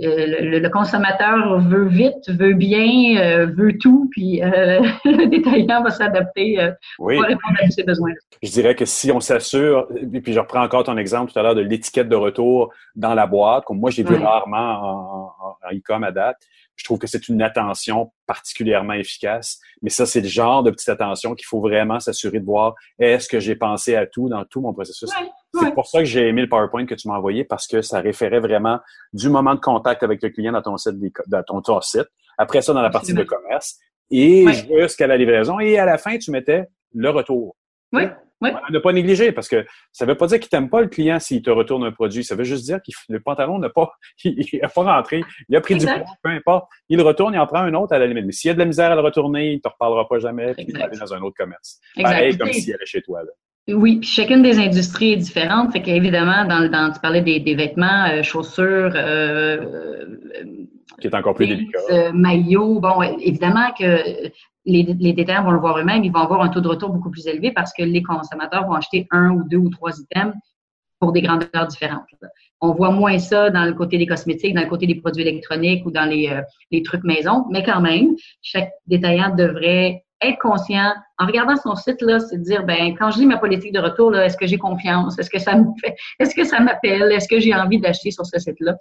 euh, le, consommateur veut vite, veut bien, euh, veut tout, puis euh, [LAUGHS] le détaillant va s'adapter pour répondre à ses besoins. Je dirais que si on s'assure, et puis je reprends encore ton exemple tout à l'heure de l'étiquette de retour dans la boîte, comme moi j'ai vu rarement en, en e-com à date, je trouve que c'est une attention particulièrement efficace. Mais ça, c'est le genre de petite attention qu'il faut vraiment s'assurer de voir. Est-ce que j'ai pensé à tout dans tout mon processus? c'est pour ça que j'ai aimé le PowerPoint que tu m'as envoyé parce que ça référait vraiment du moment de contact avec le client dans ton site, dans ton, site. Après ça, dans la partie de commerce et jusqu'à la livraison. Et à la fin, tu mettais le retour. Oui. Oui. Ne pas négliger, parce que ça ne veut pas dire qu'il t'aime pas le client s'il te retourne un produit. Ça veut juste dire que le pantalon n'a pas, [LAUGHS] il n'a pas rentré. Il a pris du poids, peu importe. Il retourne, il en prend un autre à la limite. Mais s'il y a de la misère à le retourner, il ne te reparlera pas jamais, puis il va aller dans un autre commerce. Pareil comme s'il allait chez toi. Oui, puis chacune des industries est différente. Fait qu'évidemment, dans, dans, tu parlais des, des vêtements, euh, chaussures, euh, euh, qui est encore plus délicat. Euh, maillots, bon, évidemment que les, détaillants vont le voir eux-mêmes, ils vont avoir un taux de retour beaucoup plus élevé parce que les consommateurs vont acheter un ou deux ou trois items pour des grandeurs différentes. On voit moins ça dans le côté des cosmétiques, dans le côté des produits électroniques ou dans les, euh, les trucs maison, mais quand même, chaque détaillant devrait être conscient en regardant son site là, c'est de dire ben quand je lis ma politique de retour là, est-ce que j'ai confiance, est-ce que ça me fait, est-ce que ça m'appelle, est-ce que j'ai envie d'acheter sur ce site là.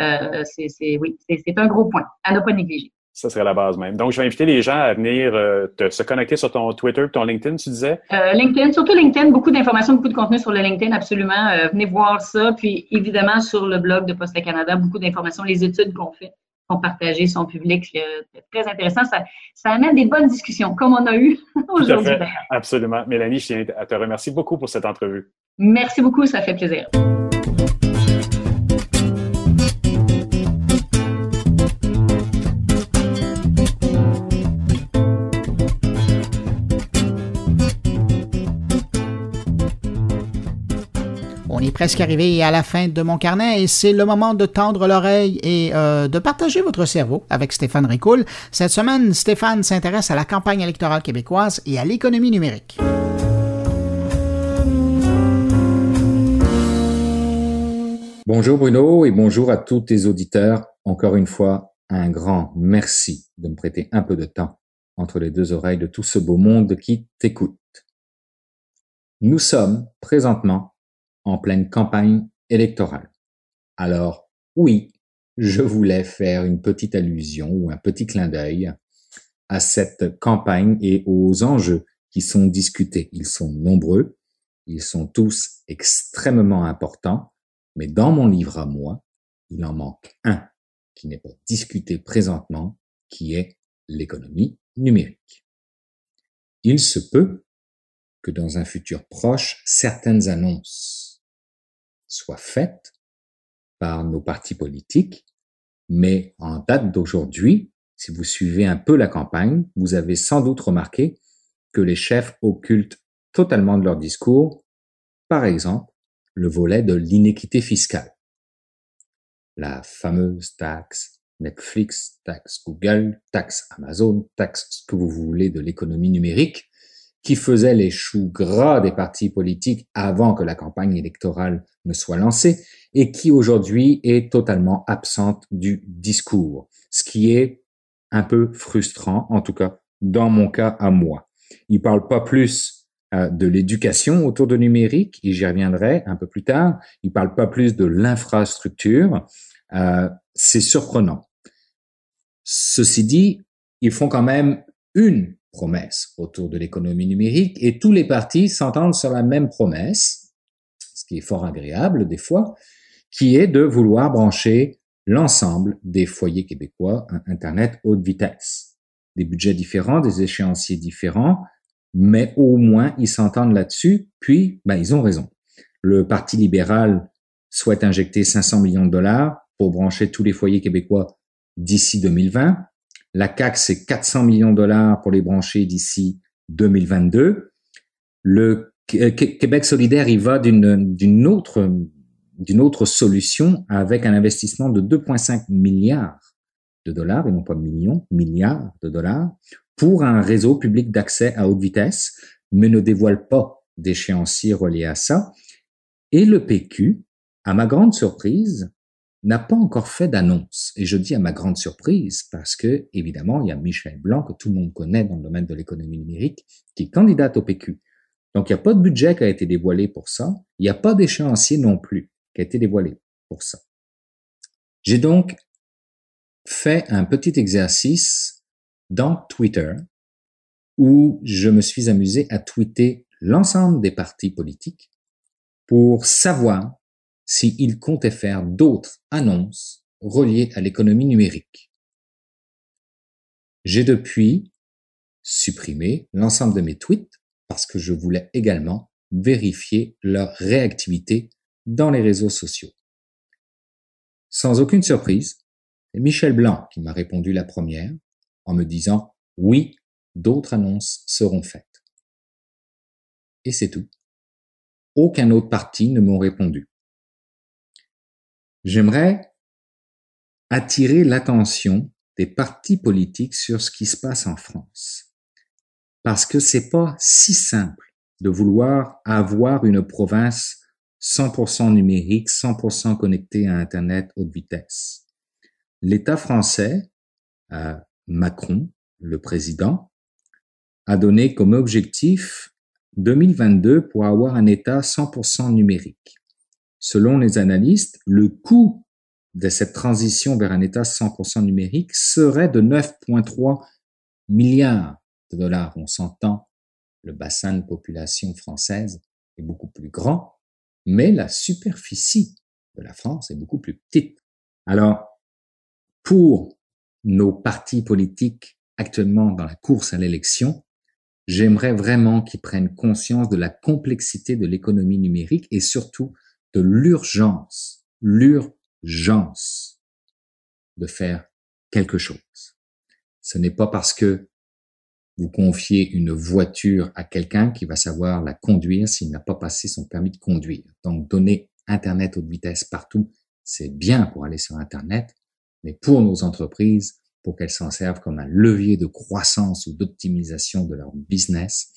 Euh, c'est oui, c'est un gros point à ne pas négliger. Ça serait la base même. Donc, je vais inviter les gens à venir euh, te, se connecter sur ton Twitter, ton LinkedIn, tu disais? Euh, LinkedIn, surtout LinkedIn, beaucoup d'informations, beaucoup de contenu sur le LinkedIn, absolument. Euh, venez voir ça. Puis, évidemment, sur le blog de Poste Canada, beaucoup d'informations. Les études qu'on fait sont partagées, sont publiques. C'est très intéressant. Ça, ça amène des bonnes discussions, comme on a eu [LAUGHS] aujourd'hui. Absolument. Mélanie, je tiens à te remercier beaucoup pour cette entrevue. Merci beaucoup, ça fait plaisir. Presque arrivé à la fin de mon carnet et c'est le moment de tendre l'oreille et euh, de partager votre cerveau avec Stéphane Ricoul. Cette semaine, Stéphane s'intéresse à la campagne électorale québécoise et à l'économie numérique. Bonjour Bruno et bonjour à tous tes auditeurs. Encore une fois, un grand merci de me prêter un peu de temps entre les deux oreilles de tout ce beau monde qui t'écoute. Nous sommes présentement en pleine campagne électorale. Alors, oui, je voulais faire une petite allusion ou un petit clin d'œil à cette campagne et aux enjeux qui sont discutés. Ils sont nombreux, ils sont tous extrêmement importants, mais dans mon livre à moi, il en manque un qui n'est pas discuté présentement, qui est l'économie numérique. Il se peut que dans un futur proche, certaines annonces soit faite par nos partis politiques, mais en date d'aujourd'hui, si vous suivez un peu la campagne, vous avez sans doute remarqué que les chefs occultent totalement de leur discours, par exemple, le volet de l'inéquité fiscale. La fameuse taxe Netflix, taxe Google, taxe Amazon, taxe ce que vous voulez de l'économie numérique, qui faisait les choux gras des partis politiques avant que la campagne électorale ne soit lancée et qui aujourd'hui est totalement absente du discours, ce qui est un peu frustrant, en tout cas dans mon cas à moi. Il parle pas plus euh, de l'éducation autour de numérique, et j'y reviendrai un peu plus tard. Il parle pas plus de l'infrastructure. Euh, c'est surprenant. Ceci dit, ils font quand même une promesse autour de l'économie numérique et tous les partis s'entendent sur la même promesse, ce qui est fort agréable des fois, qui est de vouloir brancher l'ensemble des foyers québécois à Internet haute vitesse. Des budgets différents, des échéanciers différents, mais au moins ils s'entendent là-dessus, puis ben, ils ont raison. Le Parti libéral souhaite injecter 500 millions de dollars pour brancher tous les foyers québécois d'ici 2020. La CAC, c'est 400 millions de dollars pour les brancher d'ici 2022. Le Québec solidaire, il va d'une autre d'une autre solution avec un investissement de 2,5 milliards de dollars, et non pas millions, milliards de dollars, pour un réseau public d'accès à haute vitesse, mais ne dévoile pas d'échéancier relié à ça. Et le PQ, à ma grande surprise, n'a pas encore fait d'annonce. Et je dis à ma grande surprise parce que, évidemment, il y a Michel Blanc, que tout le monde connaît dans le domaine de l'économie numérique, qui est candidate au PQ. Donc, il n'y a pas de budget qui a été dévoilé pour ça. Il n'y a pas d'échéancier non plus qui a été dévoilé pour ça. J'ai donc fait un petit exercice dans Twitter où je me suis amusé à tweeter l'ensemble des partis politiques pour savoir s'ils comptaient faire d'autres annonces reliées à l'économie numérique. J'ai depuis supprimé l'ensemble de mes tweets parce que je voulais également vérifier leur réactivité dans les réseaux sociaux. Sans aucune surprise, c'est Michel Blanc qui m'a répondu la première en me disant oui, d'autres annonces seront faites. Et c'est tout. Aucun autre parti ne m'ont répondu. J'aimerais attirer l'attention des partis politiques sur ce qui se passe en France parce que c'est pas si simple de vouloir avoir une province 100% numérique, 100% connectée à Internet haute vitesse. L'État français, euh, Macron, le président, a donné comme objectif 2022 pour avoir un État 100% numérique. Selon les analystes, le coût de cette transition vers un État 100% numérique serait de 9,3 milliards de dollars. On s'entend, le bassin de population française est beaucoup plus grand, mais la superficie de la France est beaucoup plus petite. Alors, pour nos partis politiques actuellement dans la course à l'élection, j'aimerais vraiment qu'ils prennent conscience de la complexité de l'économie numérique et surtout de l'urgence, l'urgence de faire quelque chose. Ce n'est pas parce que vous confiez une voiture à quelqu'un qui va savoir la conduire s'il n'a pas passé son permis de conduire. Donc, donner Internet haute vitesse partout, c'est bien pour aller sur Internet, mais pour nos entreprises, pour qu'elles s'en servent comme un levier de croissance ou d'optimisation de leur business,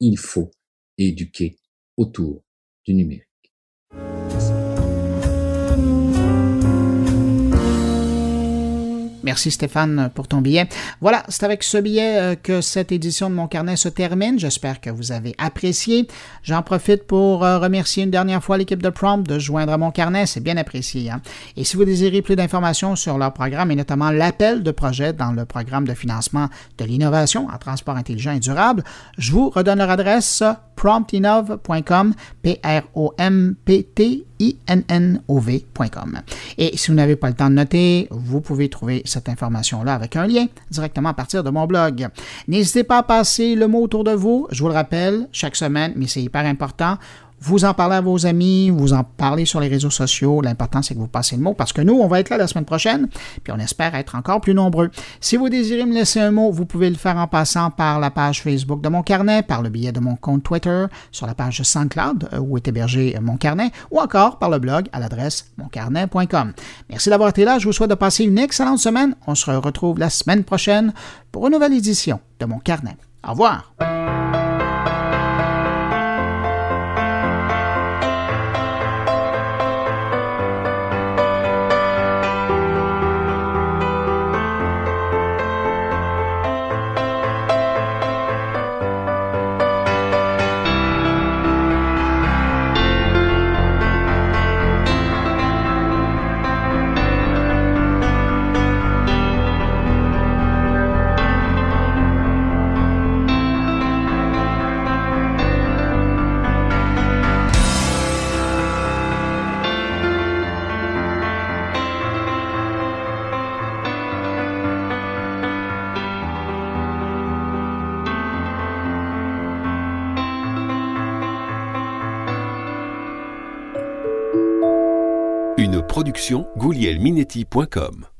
il faut éduquer autour du numérique. Merci Stéphane pour ton billet. Voilà, c'est avec ce billet euh, que cette édition de mon carnet se termine. J'espère que vous avez apprécié. J'en profite pour euh, remercier une dernière fois l'équipe de Prompt de joindre à mon carnet. C'est bien apprécié. Hein. Et si vous désirez plus d'informations sur leur programme et notamment l'appel de projet dans le programme de financement de l'innovation en transport intelligent et durable, je vous redonne leur adresse promptinov.com, P-R-O-M-P-T-I-N-N-O-V.com. Et si vous n'avez pas le temps de noter, vous pouvez trouver cette information-là avec un lien directement à partir de mon blog. N'hésitez pas à passer le mot autour de vous. Je vous le rappelle chaque semaine, mais c'est hyper important vous en parlez à vos amis, vous en parlez sur les réseaux sociaux. L'important, c'est que vous passez le mot parce que nous, on va être là la semaine prochaine, puis on espère être encore plus nombreux. Si vous désirez me laisser un mot, vous pouvez le faire en passant par la page Facebook de mon carnet, par le billet de mon compte Twitter, sur la page SoundCloud euh, où est hébergé mon carnet, ou encore par le blog à l'adresse moncarnet.com. Merci d'avoir été là. Je vous souhaite de passer une excellente semaine. On se retrouve la semaine prochaine pour une nouvelle édition de mon carnet. Au revoir. Goulielminetti.com